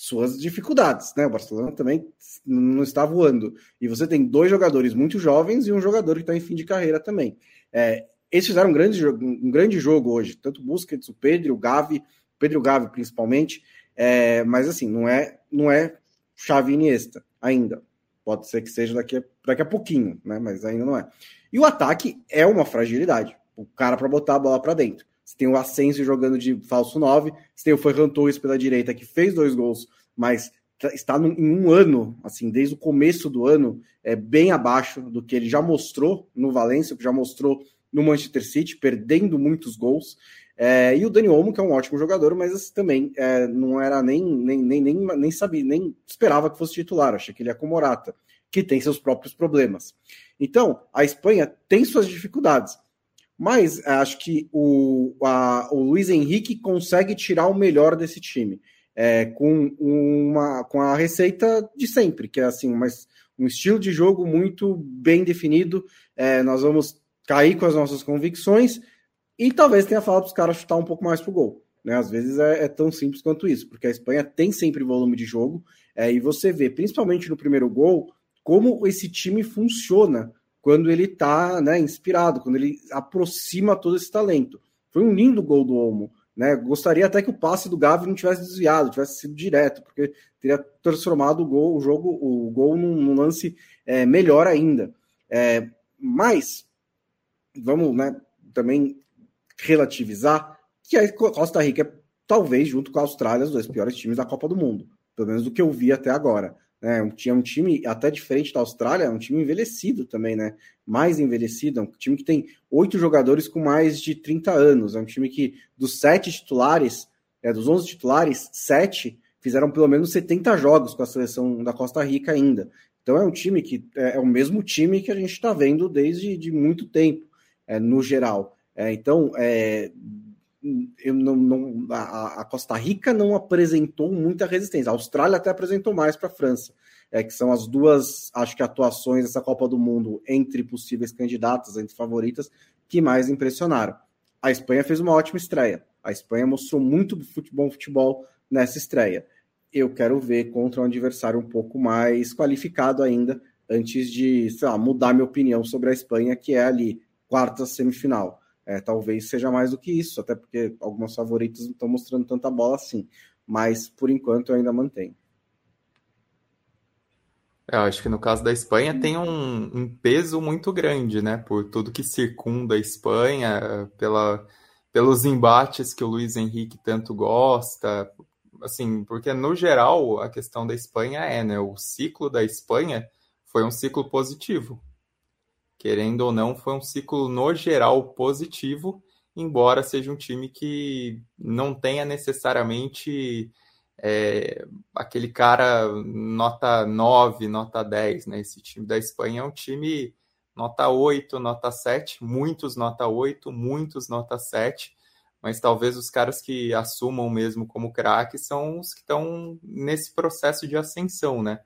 suas dificuldades, né? O Barcelona também não está voando. E você tem dois jogadores muito jovens e um jogador que está em fim de carreira também. É, eles fizeram um grande, um grande jogo hoje, tanto o Busquets, o Pedro, o Gavi, Pedro Gavi principalmente, é, mas assim, não é, não é chave Iniesta ainda. Pode ser que seja daqui a, daqui a pouquinho, né? Mas ainda não é. E o ataque é uma fragilidade. O cara para botar a bola para dentro. Você tem o Asensio jogando de falso 9, você tem o Ferran Torres pela direita que fez dois gols, mas está em um ano, assim, desde o começo do ano, é bem abaixo do que ele já mostrou no Valência, que já mostrou no Manchester City, perdendo muitos gols. É, e o Dani Olmo, que é um ótimo jogador, mas assim, também é, não era nem, nem, nem, nem, nem sabia, nem esperava que fosse titular, achei que ele ia com Morata, que tem seus próprios problemas. Então, a Espanha tem suas dificuldades, mas é, acho que o, a, o Luiz Henrique consegue tirar o melhor desse time. É, com, uma, com a receita de sempre, que é assim, mas um estilo de jogo muito bem definido. É, nós vamos cair com as nossas convicções e talvez tenha falado para os caras chutar um pouco mais pro gol. Né? Às vezes é, é, tão simples quanto isso, porque a Espanha tem sempre volume de jogo, é, e você vê, principalmente no primeiro gol, como esse time funciona quando ele está né, inspirado, quando ele aproxima todo esse talento. Foi um lindo gol do Olmo. Né? Gostaria até que o passe do Gavi não tivesse desviado, tivesse sido direto, porque teria transformado o gol, o jogo, o gol num, num lance é, melhor ainda. É, mas vamos né, também relativizar que a Costa Rica é, talvez, junto com a Austrália, os dois piores times da Copa do Mundo, pelo menos do que eu vi até agora. É, tinha um time até diferente da Austrália, é um time envelhecido também, né? Mais envelhecido, é um time que tem oito jogadores com mais de 30 anos. É um time que, dos sete titulares, é, dos 11 titulares, sete fizeram pelo menos 70 jogos com a seleção da Costa Rica ainda. Então é um time que é, é o mesmo time que a gente está vendo desde de muito tempo, é, no geral. É, então, é, eu não, não a, a, Costa Rica não apresentou muita resistência. A Austrália até apresentou mais para a França, é, que são as duas, acho que, atuações dessa Copa do Mundo entre possíveis candidatas, entre favoritas, que mais impressionaram. A Espanha fez uma ótima estreia. A Espanha mostrou muito bom futebol nessa estreia. Eu quero ver contra um adversário um pouco mais qualificado ainda, antes de, sei lá, mudar minha opinião sobre a Espanha, que é ali, quarta semifinal. É, talvez seja mais do que isso, até porque algumas favoritas não estão mostrando tanta bola assim. Mas por enquanto eu ainda mantenho. É, eu acho que no caso da Espanha tem um, um, peso muito grande, né? Por tudo que circunda a Espanha, pela, pelos embates que o Luiz Henrique tanto gosta. Assim, porque no geral a questão da Espanha é, né? O ciclo da Espanha foi um ciclo positivo querendo ou não, foi um ciclo no geral positivo, embora seja um time que não tenha necessariamente é, aquele cara nota 9, nota 10, né? Esse time da Espanha é um time nota 8, nota 7, muitos nota 8, muitos nota 7, mas talvez os caras que assumam mesmo como craque são os que estão nesse processo de ascensão, né?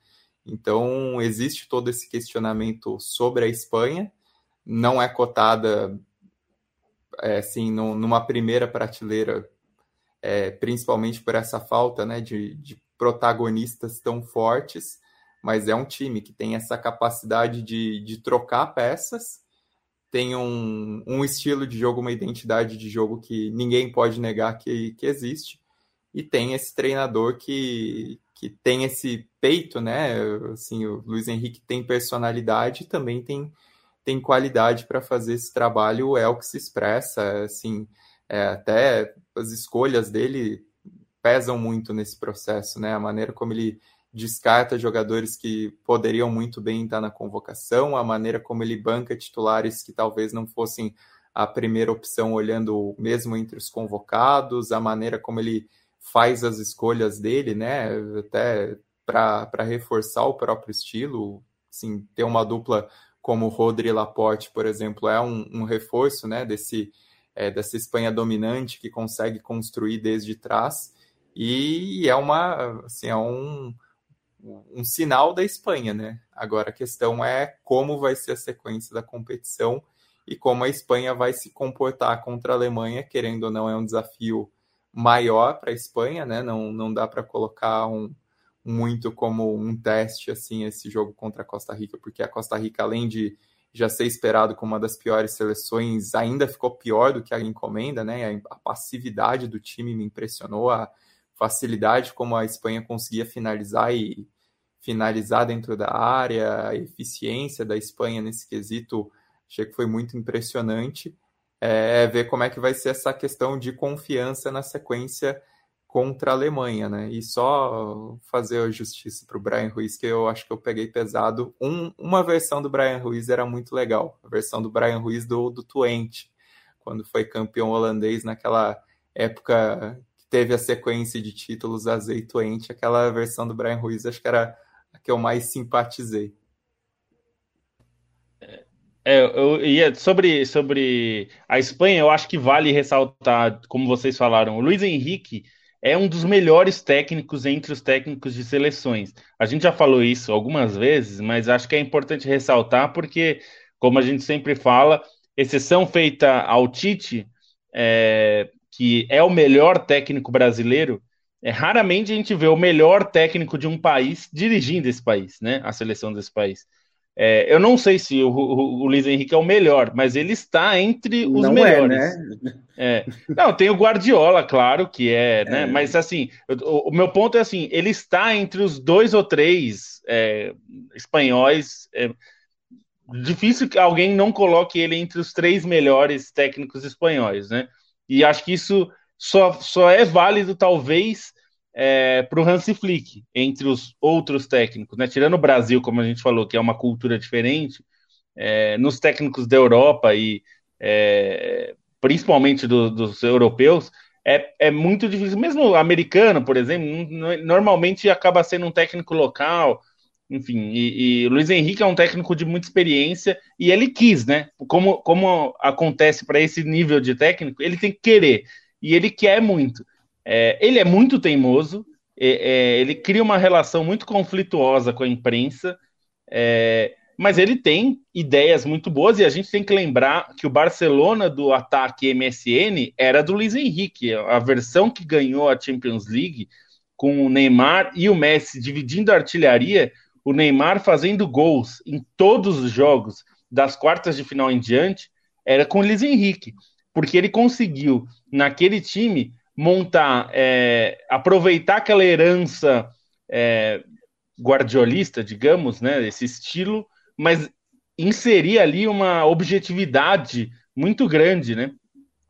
Então, existe todo esse questionamento sobre a Espanha, não é cotada é, assim, no, numa primeira prateleira, é, principalmente por essa falta né, de, de protagonistas tão fortes, mas é um time que tem essa capacidade de, de trocar peças, tem um, um estilo de jogo, uma identidade de jogo que ninguém pode negar que, que existe, e tem esse treinador que, que tem esse peito, né? Assim, o Luiz Henrique tem personalidade e também tem, tem qualidade para fazer esse trabalho, é o que se expressa, assim, é, até as escolhas dele pesam muito nesse processo, né? A maneira como ele descarta jogadores que poderiam muito bem estar na convocação, a maneira como ele banca titulares que talvez não fossem a primeira opção, olhando mesmo entre os convocados, a maneira como ele faz as escolhas dele, né? Até para reforçar o próprio estilo, assim, ter uma dupla como Rodri Laporte, por exemplo, é um, um reforço, né? Desse é, dessa Espanha dominante que consegue construir desde trás e é uma assim, é um um sinal da Espanha, né? Agora a questão é como vai ser a sequência da competição e como a Espanha vai se comportar contra a Alemanha, querendo ou não, é um desafio maior para a Espanha, né? Não, não dá para colocar um, muito como um teste assim esse jogo contra a Costa Rica, porque a Costa Rica, além de já ser esperado como uma das piores seleções, ainda ficou pior do que a encomenda, né? A passividade do time me impressionou, a facilidade como a Espanha conseguia finalizar e finalizar dentro da área, a eficiência da Espanha nesse quesito, achei que foi muito impressionante. É, é ver como é que vai ser essa questão de confiança na sequência contra a Alemanha, né? E só fazer a justiça para o Brian Ruiz, que eu acho que eu peguei pesado. Um, uma versão do Brian Ruiz era muito legal, a versão do Brian Ruiz do, do Twente, quando foi campeão holandês naquela época que teve a sequência de títulos azeitoente, aquela versão do Brian Ruiz acho que era a que eu mais simpatizei. É, eu ia sobre, sobre a Espanha, eu acho que vale ressaltar, como vocês falaram, o Luiz Henrique é um dos melhores técnicos entre os técnicos de seleções. A gente já falou isso algumas vezes, mas acho que é importante ressaltar porque, como a gente sempre fala, exceção feita ao Tite, é, que é o melhor técnico brasileiro, é, raramente a gente vê o melhor técnico de um país dirigindo esse país, né? A seleção desse país. É, eu não sei se o, o, o, Luiz Henrique é o melhor, mas ele está entre os não melhores. É, né? É. Não, tem o Guardiola, claro, que é, né? É. Mas assim, o, o, meu ponto é assim: ele está entre os dois ou três é, espanhóis. É, difícil que alguém não coloque ele entre os três melhores técnicos espanhóis, né? E acho que isso só, só é válido, talvez, é, para o Hansi Flick, entre os outros técnicos, né? Tirando o Brasil, como a gente falou, que é uma cultura diferente, é, nos técnicos da Europa e é, principalmente do, dos europeus, é, é muito difícil. Mesmo o americano, por exemplo, normalmente acaba sendo um técnico local, enfim, e, e Luiz Henrique é um técnico de muita experiência e ele quis, né? Como, como acontece para esse nível de técnico, ele tem que querer e ele quer muito. É, ele é muito teimoso, é, é, ele cria uma relação muito conflituosa com a imprensa, é, mas ele tem ideias muito boas e a gente tem que lembrar que o Barcelona do ataque MSN era do Luiz Henrique, a versão que ganhou a Champions League com o Neymar e o Messi dividindo a artilharia, o Neymar fazendo gols em todos os jogos das quartas de final em diante, era com o Luiz Henrique porque ele conseguiu, naquele time, montar, é, aproveitar aquela herança é, guardiolista, digamos, né, esse estilo, mas inserir ali uma objetividade muito grande, né?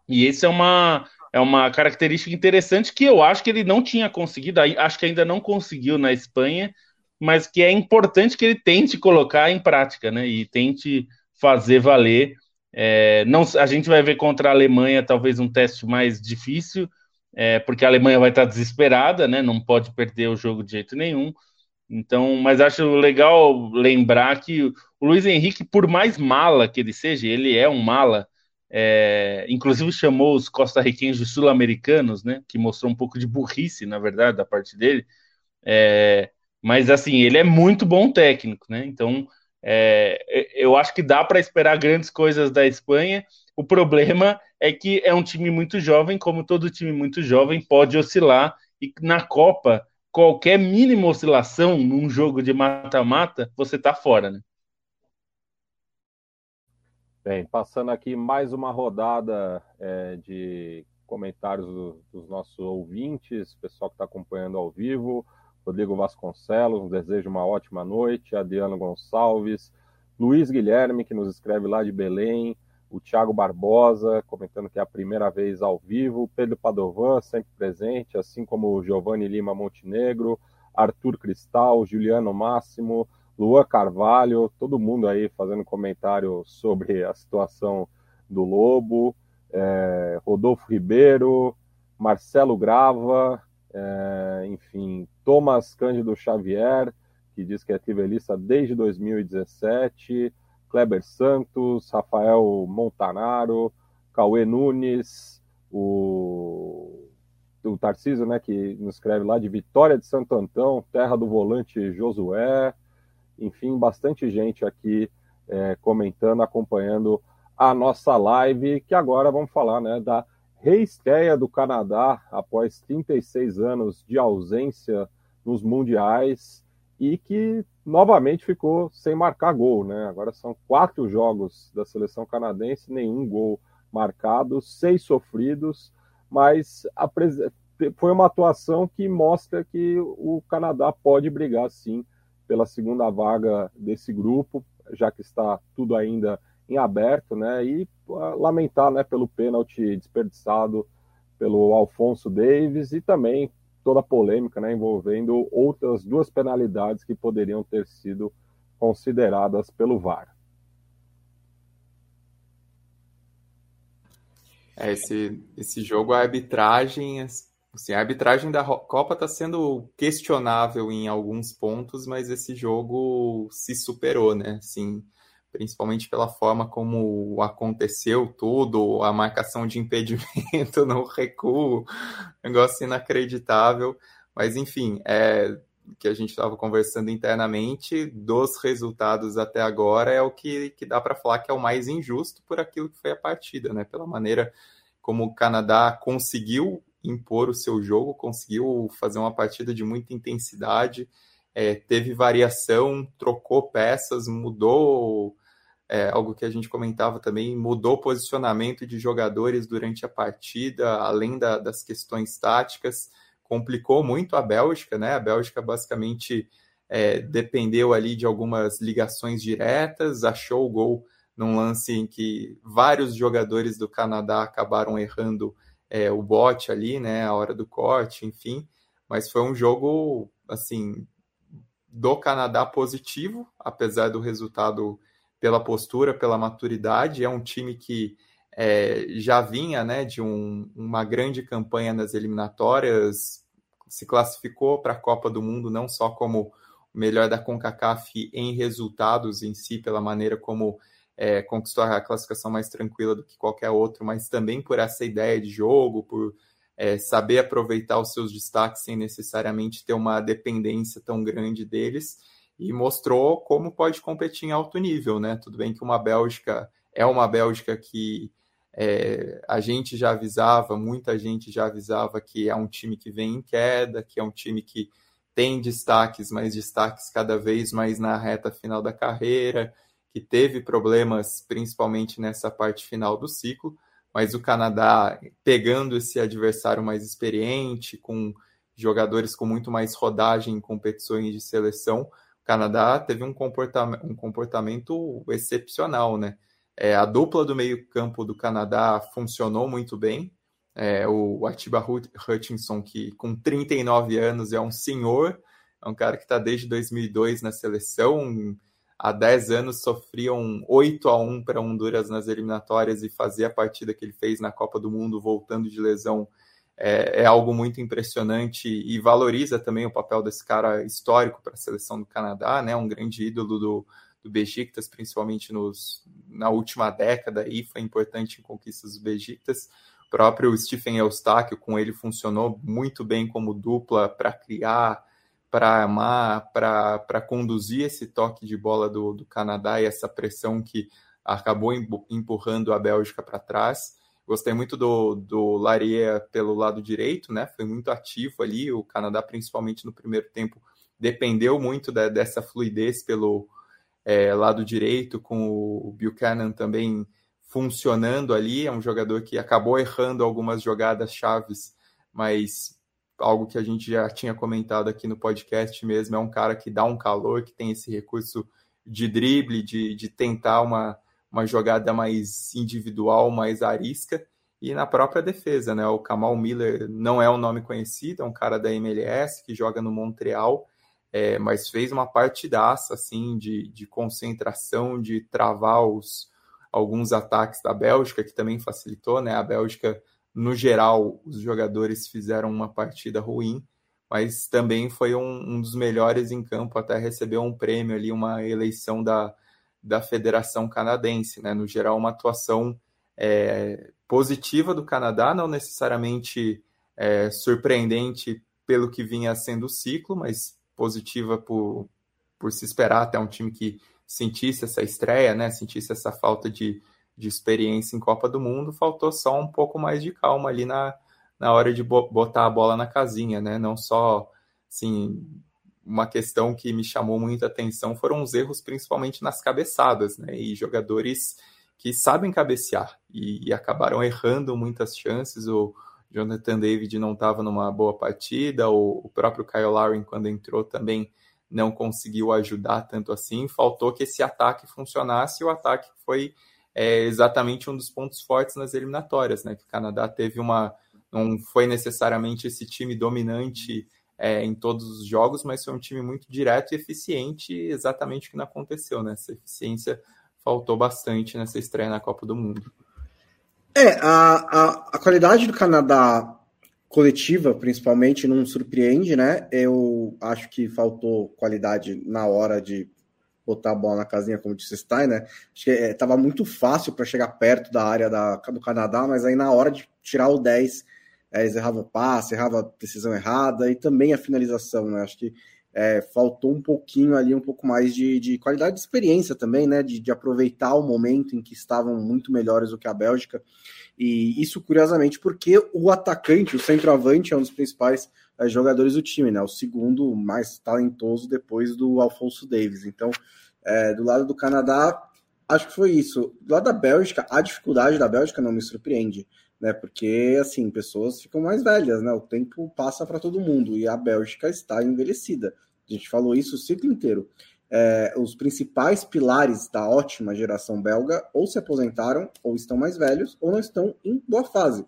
E esse é uma é uma característica interessante que eu acho que ele não tinha conseguido, acho que ainda não conseguiu na Espanha, mas que é importante que ele tente colocar em prática, né? E tente fazer valer é, não, a gente vai ver contra a Alemanha talvez um teste mais difícil, é, porque a Alemanha vai estar desesperada, né? Não pode perder o jogo de jeito nenhum. Então, mas acho legal lembrar que o Luiz Henrique, por mais mala que ele seja, ele é um mala. É, inclusive chamou os costarriquenhos de sul-americanos, né? Que mostrou um pouco de burrice, na verdade, da parte dele. É, mas assim, ele é muito bom técnico, né? Então é, eu acho que dá para esperar grandes coisas da Espanha. O problema é que é um time muito jovem, como todo time muito jovem pode oscilar e na Copa qualquer mínima oscilação num jogo de mata-mata você tá fora, né? Bem, passando aqui mais uma rodada é, de comentários do, dos nossos ouvintes, pessoal que está acompanhando ao vivo. Rodrigo Vasconcelos, desejo uma ótima noite, Adriano Gonçalves, Luiz Guilherme, que nos escreve lá de Belém, o Thiago Barbosa, comentando que é a primeira vez ao vivo, Pedro Padovan, sempre presente, assim como o Giovanni Lima Montenegro, Arthur Cristal, Juliano Máximo, Luan Carvalho, todo mundo aí fazendo comentário sobre a situação do Lobo, é, Rodolfo Ribeiro, Marcelo Grava, é, enfim, Thomas Cândido Xavier, que diz que é trivelista desde 2017, Kleber Santos, Rafael Montanaro, Cauê Nunes, o, o Tarcísio, né, que nos escreve lá de Vitória de Santo Antão, terra do volante Josué, enfim, bastante gente aqui é, comentando, acompanhando a nossa live, que agora vamos falar né, da reestreia do Canadá após 36 anos de ausência nos mundiais e que novamente ficou sem marcar gol, né? Agora são quatro jogos da seleção canadense, nenhum gol marcado, seis sofridos, mas foi uma atuação que mostra que o Canadá pode brigar sim pela segunda vaga desse grupo, já que está tudo ainda em aberto, né? E lamentar, né, pelo pênalti desperdiçado pelo Alfonso Davis e também toda a polêmica, né, envolvendo outras duas penalidades que poderiam ter sido consideradas pelo VAR. É, esse, esse jogo, a arbitragem, assim, a arbitragem da Copa está sendo questionável em alguns pontos, mas esse jogo se superou, né? Assim, principalmente pela forma como aconteceu tudo, a marcação de impedimento <laughs> no recuo, negócio inacreditável. Mas, enfim, é que a gente estava conversando internamente, dos resultados até agora, é o que, que dá para falar que é o mais injusto por aquilo que foi a partida, né? Pela maneira como o Canadá conseguiu impor o seu jogo, conseguiu fazer uma partida de muita intensidade, é, teve variação, trocou peças, mudou é, algo que a gente comentava também, mudou posicionamento de jogadores durante a partida, além da, das questões táticas, complicou muito a Bélgica, né? A Bélgica basicamente é, dependeu ali de algumas ligações diretas, achou o gol num lance em que vários jogadores do Canadá acabaram errando é, o bote ali, né? A hora do corte, enfim. Mas foi um jogo, assim, do Canadá positivo, apesar do resultado pela postura, pela maturidade. É um time que é, já vinha né, de um, uma grande campanha nas eliminatórias, se classificou para a Copa do Mundo não só como o melhor da CONCACAF em resultados em si, pela maneira como é, conquistou a classificação mais tranquila do que qualquer outro, mas também por essa ideia de jogo, por é, saber aproveitar os seus destaques sem necessariamente ter uma dependência tão grande deles e mostrou como pode competir em alto nível, né? Tudo bem que uma Bélgica é uma Bélgica que é, a gente já avisava, muita gente já avisava que é um time que vem em queda, que é um time que tem destaques, mas destaques cada vez mais na reta final da carreira, que teve problemas principalmente nessa parte final do ciclo, mas o Canadá pegando esse adversário mais experiente, com jogadores com muito mais rodagem em competições de seleção, Canadá teve um comportamento, um comportamento excepcional, né? É, a dupla do meio-campo do Canadá funcionou muito bem. É, o Atiba Hutchinson, que com 39 anos é um senhor, é um cara que está desde 2002 na seleção. Há 10 anos sofria um 8 a 1 para Honduras nas eliminatórias e fazia a partida que ele fez na Copa do Mundo, voltando de lesão é, é, algo muito impressionante e valoriza também o papel desse cara histórico para a seleção do Canadá, né? Um grande ídolo do, do Besiktas, principalmente nos, na última década, aí foi importante em conquistas do Besiktas. O próprio Stephen Eustáquio, com ele funcionou muito bem como dupla para criar, para amar, para conduzir esse toque de bola do, do Canadá e essa pressão que acabou empurrando a Bélgica para trás. Gostei muito do, do Laria pelo lado direito, né? Foi muito ativo ali. O Canadá, principalmente no primeiro tempo, dependeu muito da, dessa fluidez pelo é, lado direito, com o Buchanan também funcionando ali. É um jogador que acabou errando algumas jogadas chaves, mas algo que a gente já tinha comentado aqui no podcast mesmo. É um cara que dá um calor, que tem esse recurso de drible, de, de tentar uma uma jogada mais individual, mais arisca, e na própria defesa, né? O Kamal Miller não é um nome conhecido, é um cara da MLS que joga no Montreal, é, mas fez uma partidaça assim de, de concentração, de travar os, alguns ataques da Bélgica, que também facilitou, né? A Bélgica, no geral, os jogadores fizeram uma partida ruim, mas também foi um, um dos melhores em campo, até recebeu um prêmio ali, uma eleição da, da Federação Canadense, né? No geral, uma atuação é, positiva do Canadá, não necessariamente é, surpreendente pelo que vinha sendo o ciclo, mas positiva por, por se esperar até um time que sentisse essa estreia, né, sentisse essa falta de, de experiência em Copa do Mundo, faltou só um pouco mais de calma ali na, na hora de botar a bola na casinha, né, não só, assim, uma questão que me chamou muita atenção foram os erros principalmente nas cabeçadas, né, e jogadores que sabem cabecear e, e acabaram errando muitas chances. O Jonathan David não estava numa boa partida, o, o próprio Kyle Lowry, quando entrou, também não conseguiu ajudar tanto assim. Faltou que esse ataque funcionasse e o ataque foi é, exatamente um dos pontos fortes nas eliminatórias, né? Que o Canadá teve uma. Não foi necessariamente esse time dominante é, em todos os jogos, mas foi um time muito direto e eficiente, exatamente o que não aconteceu, né? Essa eficiência faltou bastante nessa estreia na Copa do Mundo. É, a, a, a qualidade do Canadá coletiva, principalmente, não surpreende, né? Eu acho que faltou qualidade na hora de botar a bola na casinha, como disse Stein, né? Acho que estava é, muito fácil para chegar perto da área da, do Canadá, mas aí na hora de tirar o 10, é, o passe, erravam a decisão errada e também a finalização, né? Acho que é, faltou um pouquinho ali, um pouco mais de, de qualidade de experiência também, né? De, de, aproveitar o momento em que estavam muito melhores do que a Bélgica. E isso, curiosamente, porque o atacante, o centroavante, é um dos principais é, jogadores do time, né? O segundo mais talentoso depois do Alfonso Davis. Então, é, do lado do Canadá, acho que foi isso. Do lado da Bélgica, a dificuldade da Bélgica não me surpreende né? Porque assim, pessoas ficam mais velhas, né? O tempo passa para todo mundo e a Bélgica está envelhecida. A gente falou isso o ciclo inteiro. É, os principais pilares da ótima geração belga ou se aposentaram, ou estão mais velhos, ou não estão em boa fase.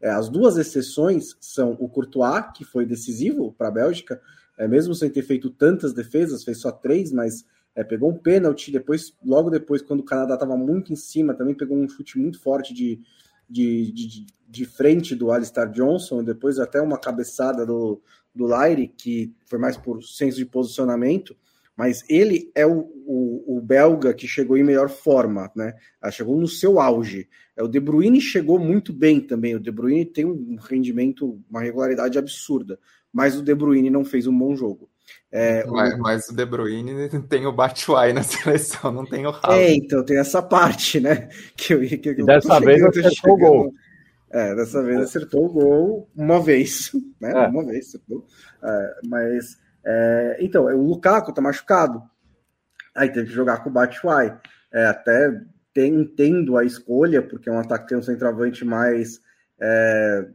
É, as duas exceções são o Courtois, que foi decisivo para a Bélgica, é, mesmo sem ter feito tantas defesas, fez só três, mas é, pegou um pênalti, depois, logo depois, quando o Canadá estava muito em cima, também pegou um chute muito forte de, de, de, de frente do Alistair Johnson, depois até uma cabeçada do, do Lyre, que foi mais por senso de posicionamento, mas ele é o, o, o, belga que chegou em melhor forma, né? Ah, chegou no seu auge. É, o De Bruyne chegou muito bem também. O De Bruyne tem um rendimento, uma regularidade absurda, mas o De Bruyne não fez um bom jogo. É, mas, o... mas, o De Bruyne <laughs> tem o Batshuayi na <laughs> seleção, não tem o Haaland. É, então tem essa parte, né? Que eu, que eu dessa vez acertou o gol. É, dessa vez acertou o gol uma vez, né? É. Uma vez acertou. É, mas, é, então, o Lukaku tá machucado. Aí teve que jogar com o Batshuayi. É, até tem, entendo a escolha, porque é um atacante, um centroavante mais é,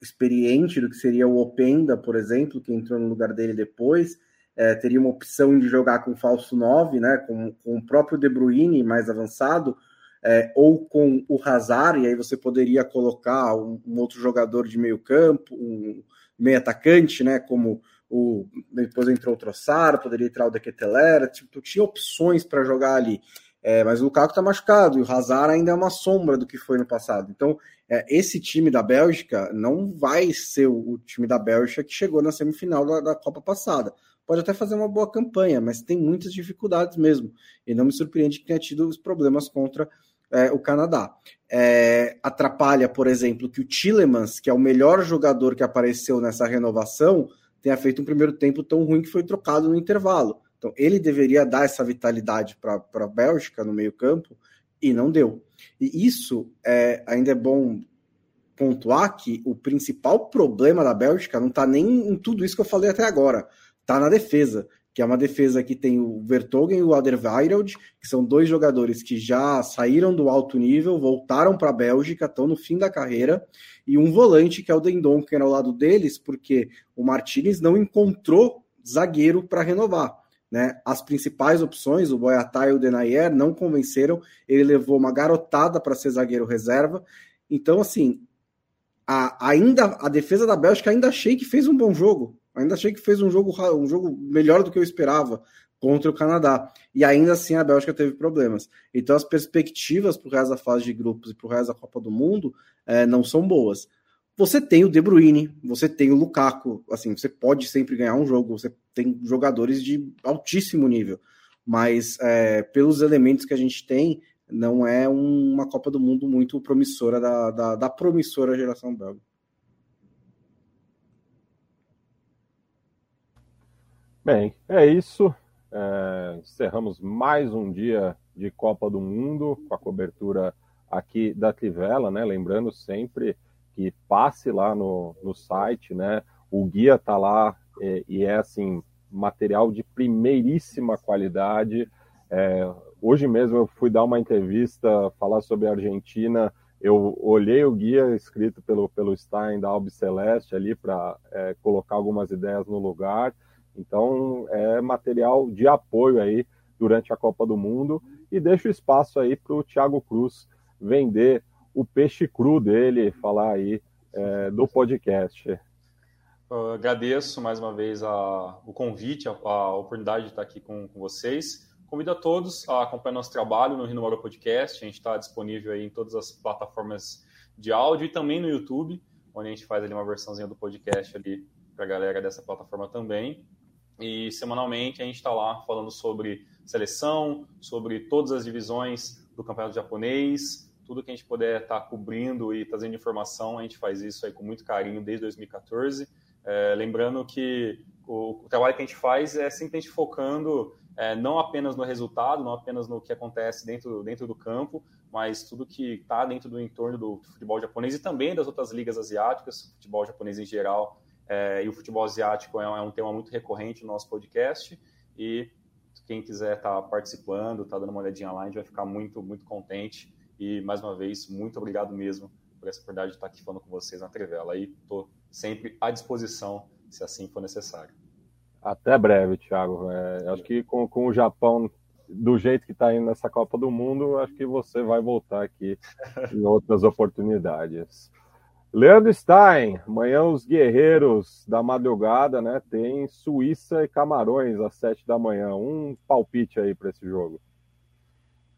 experiente do que seria o Openda, por exemplo, que entrou no lugar dele depois é, teria uma opção de jogar com falso 9, né, com, com o próprio De Bruyne mais avançado, é, ou com o Hazard, e aí você poderia colocar um, um outro jogador de meio campo, um meio atacante, né, como o depois entrou o Trossard, poderia entrar o Dequetelera, tipo, tinha opções para jogar ali. É, mas o Lukaku está machucado e o Hazard ainda é uma sombra do que foi no passado. Então, é, esse time da Bélgica não vai ser o, time da Bélgica que chegou na semifinal da, da Copa passada pode até fazer uma boa campanha, mas tem muitas dificuldades mesmo. E não me surpreende que tenha tido os problemas contra é, o Canadá. É, atrapalha, por exemplo, que o Tillemans, que é o melhor jogador que apareceu nessa renovação, tenha feito um primeiro tempo tão ruim que foi trocado no intervalo. Então, ele deveria dar essa vitalidade para a Bélgica no meio-campo e não deu. E isso é, ainda é bom pontuar que o principal problema da Bélgica não está nem em tudo isso que eu falei até agora está na defesa, que é uma defesa que tem o Vertogen e o Alderweireld, que são dois jogadores que já saíram do alto nível, voltaram para a Bélgica, estão no fim da carreira, e um volante que é o Dendon, que era ao lado deles, porque o Martinez não encontrou zagueiro para renovar. Né? As principais opções, o Boyatá e o Denayer, não convenceram. Ele levou uma garotada para ser zagueiro reserva. Então, assim, a, ainda a defesa da Bélgica ainda achei que fez um bom jogo. Ainda achei que fez um jogo, um jogo melhor do que eu esperava contra o Canadá. E ainda assim a Bélgica teve problemas. Então as perspectivas para o resto da fase de grupos e para o resto da Copa do Mundo é, não são boas. Você tem o De Bruyne, você tem o Lukaku, assim, você pode sempre ganhar um jogo, você tem jogadores de altíssimo nível, mas é, pelos elementos que a gente tem, não é um, uma Copa do Mundo muito promissora da, da, da promissora geração belga. Bem, é isso. É, encerramos mais um dia de Copa do Mundo com a cobertura aqui da Trivela, né? Lembrando sempre que passe lá no, no site, né? O guia tá lá e, e é assim material de primeiríssima qualidade. É, hoje mesmo eu fui dar uma entrevista, falar sobre a Argentina. Eu olhei o guia escrito pelo, pelo Stein da Albi Celeste ali para é, colocar algumas ideias no lugar. Então, é material de apoio aí durante a Copa do Mundo e deixo espaço aí para o Thiago Cruz vender o peixe cru dele, falar aí é, do podcast. Eu agradeço mais uma vez a, o convite, a, a, oportunidade de estar aqui com, com, vocês. Convido a todos a acompanhar nosso trabalho no Rino Podcast. A gente está disponível aí em todas as plataformas de áudio e também no YouTube, onde a gente faz ali uma versãozinha do podcast ali para a galera dessa plataforma também. E semanalmente a gente está lá falando sobre seleção, sobre todas as divisões do campeonato japonês, tudo que a gente puder estar tá cobrindo e trazendo informação, a gente faz isso aí com muito carinho desde 2014. É, lembrando que o, o, trabalho que a gente faz é simplesmente focando é, não apenas no resultado, não apenas no que acontece dentro, dentro do campo, mas tudo que está dentro do entorno do futebol japonês e também das outras ligas asiáticas, futebol japonês em geral é, e o futebol asiático é, é, um tema muito recorrente no nosso podcast. E quem quiser estar tá participando, estar tá dando uma olhadinha lá, a gente vai ficar muito, muito contente. E mais uma vez, muito obrigado mesmo por essa oportunidade de estar aqui falando com vocês na Trivela. E estou sempre à disposição, se assim for necessário. Até breve, Thiago. É, acho que com, com o Japão do jeito que está indo nessa Copa do Mundo, acho que você vai voltar aqui <laughs> em outras oportunidades. Leandro Stein, amanhã os guerreiros da madrugada, né? Tem Suíça e Camarões às sete da manhã. Um palpite aí para esse jogo.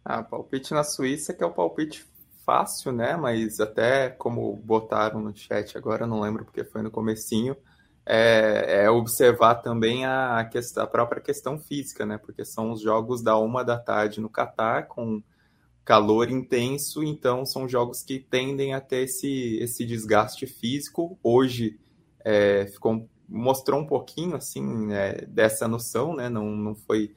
Ah, palpite na Suíça que é o palpite fácil, né? Mas até como botaram no chat agora, não lembro porque foi no comecinho, é, é observar também a, questão, a própria questão física, né? Porque são os jogos da uma da tarde no Catar com calor intenso, então são jogos que tendem a ter esse, esse desgaste físico. Hoje é, ficou, mostrou um pouquinho assim né, dessa noção, né? Não, não foi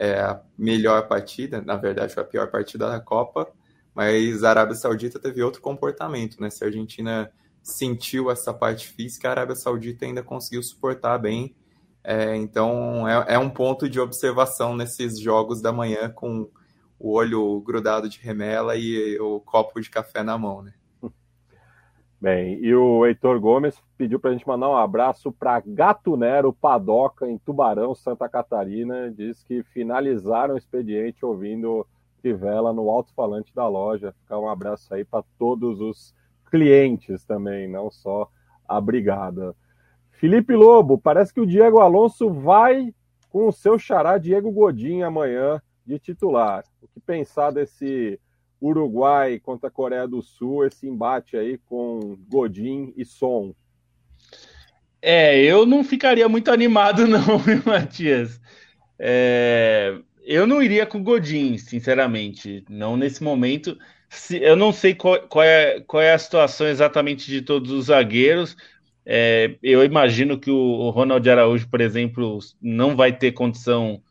é, a melhor partida, na verdade foi a pior partida da Copa, mas a Arábia Saudita teve outro comportamento, né? Se a Argentina sentiu essa parte física, a Arábia Saudita ainda conseguiu suportar bem. É, então é, é um ponto de observação nesses jogos da manhã com o olho grudado de remela e o copo de café na mão, né? Bem, e o Heitor Gomes pediu para a gente mandar um abraço para Gato Nero Padoca, em Tubarão, Santa Catarina. Diz que finalizaram o expediente ouvindo Trivela no alto-falante da loja. Ficar um abraço aí para todos os clientes também, não só a brigada. Felipe Lobo, parece que o Diego Alonso vai com o seu xará Diego Godin amanhã de titular. O que pensar desse Uruguai contra a Coreia do Sul, esse embate aí com Godin e Son? É, eu não ficaria muito animado, <laughs> não, viu, Matias? É, eu não iria com Godin, sinceramente. Não nesse momento. Eu não sei qual, qual, é, qual é a situação exatamente de todos os zagueiros. É, eu imagino que o Ronald Araújo, por exemplo, não vai ter condição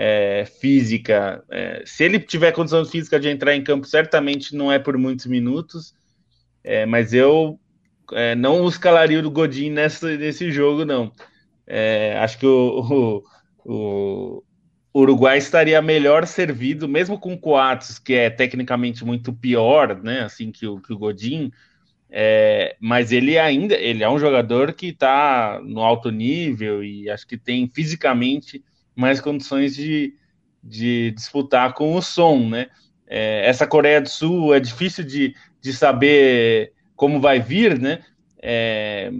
é, física. É, se ele tiver condição física de entrar em campo, certamente não é por muitos minutos. É, mas eu é, não escalaria o Godin nessa, nesse jogo, não. É, acho que o, o, o, Uruguai estaria melhor servido, mesmo com o Coates, que é tecnicamente muito pior, né? Assim que o, que o Godin. É, mas ele ainda ele é um jogador que está no alto nível e acho que tem fisicamente mais condições de, de disputar com o som, né? É, essa Coreia do Sul é difícil de, de saber como vai vir, né? é,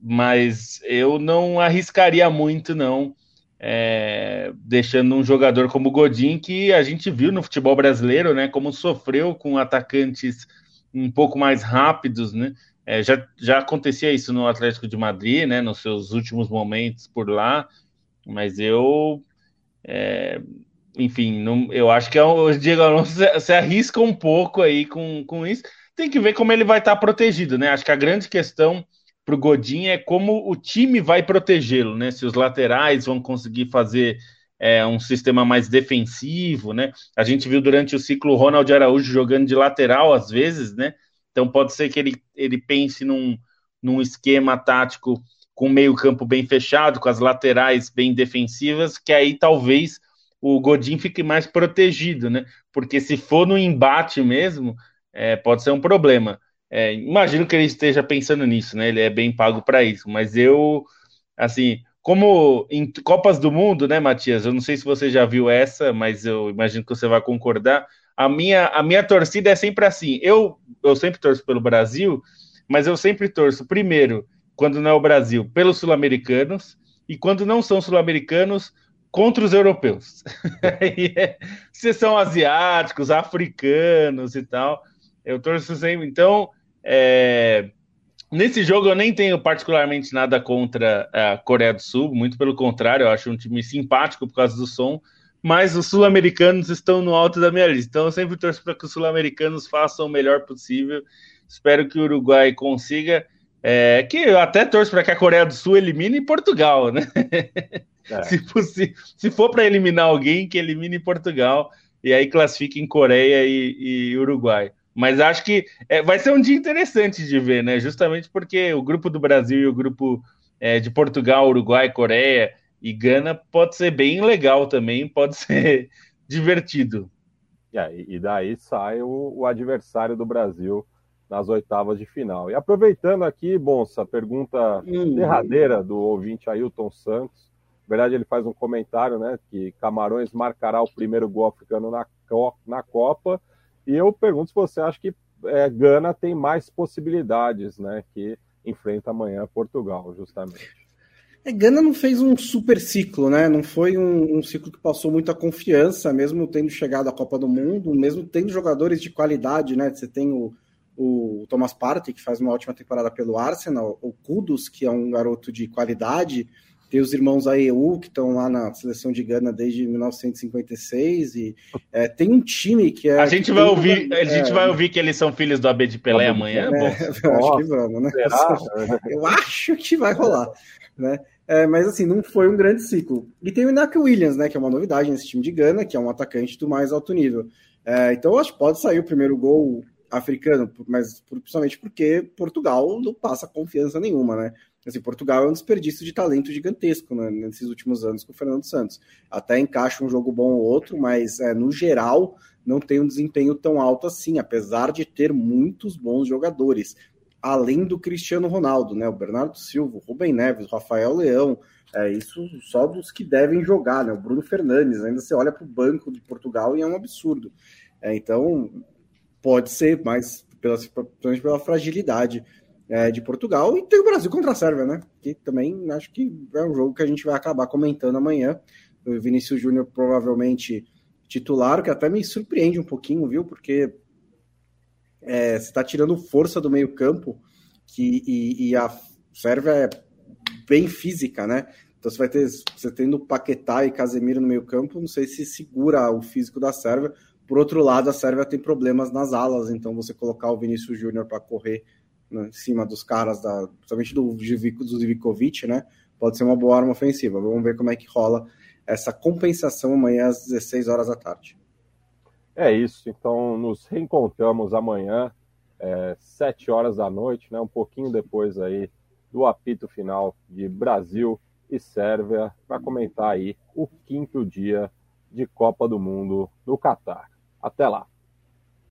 mas eu não arriscaria muito, não, é, deixando um jogador como Godin, que a gente viu no futebol brasileiro, né, como sofreu com atacantes um pouco mais rápidos, né, é, já, já acontecia isso no Atlético de Madrid, né, nos seus últimos momentos por lá, mas eu, é, enfim, não, eu acho que é o Diego Alonso se, se, arrisca um pouco aí com, com isso. Tem que ver como ele vai estar protegido, né? Acho que a grande questão para o Godin é como o time vai protegê-lo, né? Se os laterais vão conseguir fazer é, um sistema mais defensivo, né? A gente viu durante o ciclo Ronald Araújo jogando de lateral às vezes, né? Então pode ser que ele, ele pense num, num esquema tático com meio campo bem fechado, com as laterais bem defensivas, que aí talvez o Godin fique mais protegido, né? Porque se for no embate mesmo, é, pode ser um problema. É, imagino que ele esteja pensando nisso, né? Ele é bem pago para isso, mas eu, assim, como em Copas do Mundo, né, Matias? Eu não sei se você já viu essa, mas eu imagino que você vai concordar. A minha, a minha torcida é sempre assim. Eu, eu sempre torço pelo Brasil, mas eu sempre torço, primeiro, quando não é o Brasil, pelos sul-americanos, e quando não são sul-americanos, contra os europeus. <laughs> Se são asiáticos, africanos e tal, eu torço sempre. Então, é... nesse jogo eu nem tenho particularmente nada contra a Coreia do Sul, muito pelo contrário, eu acho um time simpático por causa do som, mas os sul-americanos estão no alto da minha lista. Então eu sempre torço para que os sul-americanos façam o melhor possível. Espero que o Uruguai consiga. É, que eu até torço para que a Coreia do Sul elimine Portugal, né? É. <laughs> Se, for, se, se for para eliminar alguém, que elimine Portugal e aí classifique em Coreia e, e Uruguai. Mas acho que é, vai ser um dia interessante de ver, né? Justamente porque o grupo do Brasil e o grupo é, de Portugal, Uruguai, Coreia e Gana pode ser bem legal também, pode <laughs> ser divertido. e daí sai o, o, adversário do Brasil nas oitavas de final. E aproveitando aqui, Bonsa, pergunta hum. derradeira do ouvinte Ailton Santos verdade, ele faz um comentário, né, que Camarões marcará o primeiro gol africano na, na Copa. E eu pergunto se você acha que é, Gana tem mais possibilidades, né, que enfrenta amanhã Portugal, justamente. É, Gana não fez um super ciclo, né? Não foi um, um, ciclo que passou muita confiança, mesmo tendo chegado à Copa do Mundo, mesmo tendo jogadores de qualidade, né? Você tem o, o Thomas Partey, que faz uma ótima temporada pelo Arsenal, o Kudus, que é um garoto de qualidade, tem os irmãos AEU, que estão lá na seleção de Gana desde 1956, e é, tem um time que é. A gente vai ouvir, a gente é, vai ouvir que eles são filhos do AB de Pelé amanhã. É, <laughs> eu acho que vamos, né? <laughs> Eu acho que vai rolar, né? É, mas assim, não foi um grande ciclo. E tem o Inak Williams, né? Que é uma novidade nesse time de Gana, que é um atacante do mais alto nível. É, então, eu acho que pode sair o primeiro gol africano, mas principalmente porque Portugal não passa confiança nenhuma, né? Assim, Portugal é um desperdício de talento gigantesco né, nesses últimos anos com o Fernando Santos. Até encaixa um jogo bom ou outro, mas é, no geral não tem um desempenho tão alto assim, apesar de ter muitos bons jogadores. Além do Cristiano Ronaldo, né? O Bernardo Silva, o Rubem Neves, o Rafael Leão, é isso só dos que devem jogar, né? O Bruno Fernandes, ainda você olha para o banco de Portugal e é um absurdo. É, então, pode ser, mas pela, pela fragilidade é, de Portugal, e tem o Brasil contra a Sérvia, né? Que também acho que é um jogo que a gente vai acabar comentando amanhã. O Vinícius Júnior provavelmente titular, que até me surpreende um pouquinho, viu? Porque é, você está tirando força do meio-campo que, e, e, a Sérvia é bem física, né? Então você vai ter você tendo Paquetá e Casemiro no meio-campo, não sei se segura o físico da Sérvia. Por outro lado, a Sérvia tem problemas nas alas, então você colocar o Vinícius Júnior para correr né, em cima dos caras, da, principalmente do, do Zivkovic, né? Pode ser uma boa arma ofensiva. Vamos ver como é que rola essa compensação amanhã às 16 horas da tarde. É isso, então nos reencontramos amanhã, é, 7 horas da noite, né? Um pouquinho depois aí do apito final de Brasil e Sérvia, para comentar aí o quinto dia de Copa do Mundo no Catar. Até lá!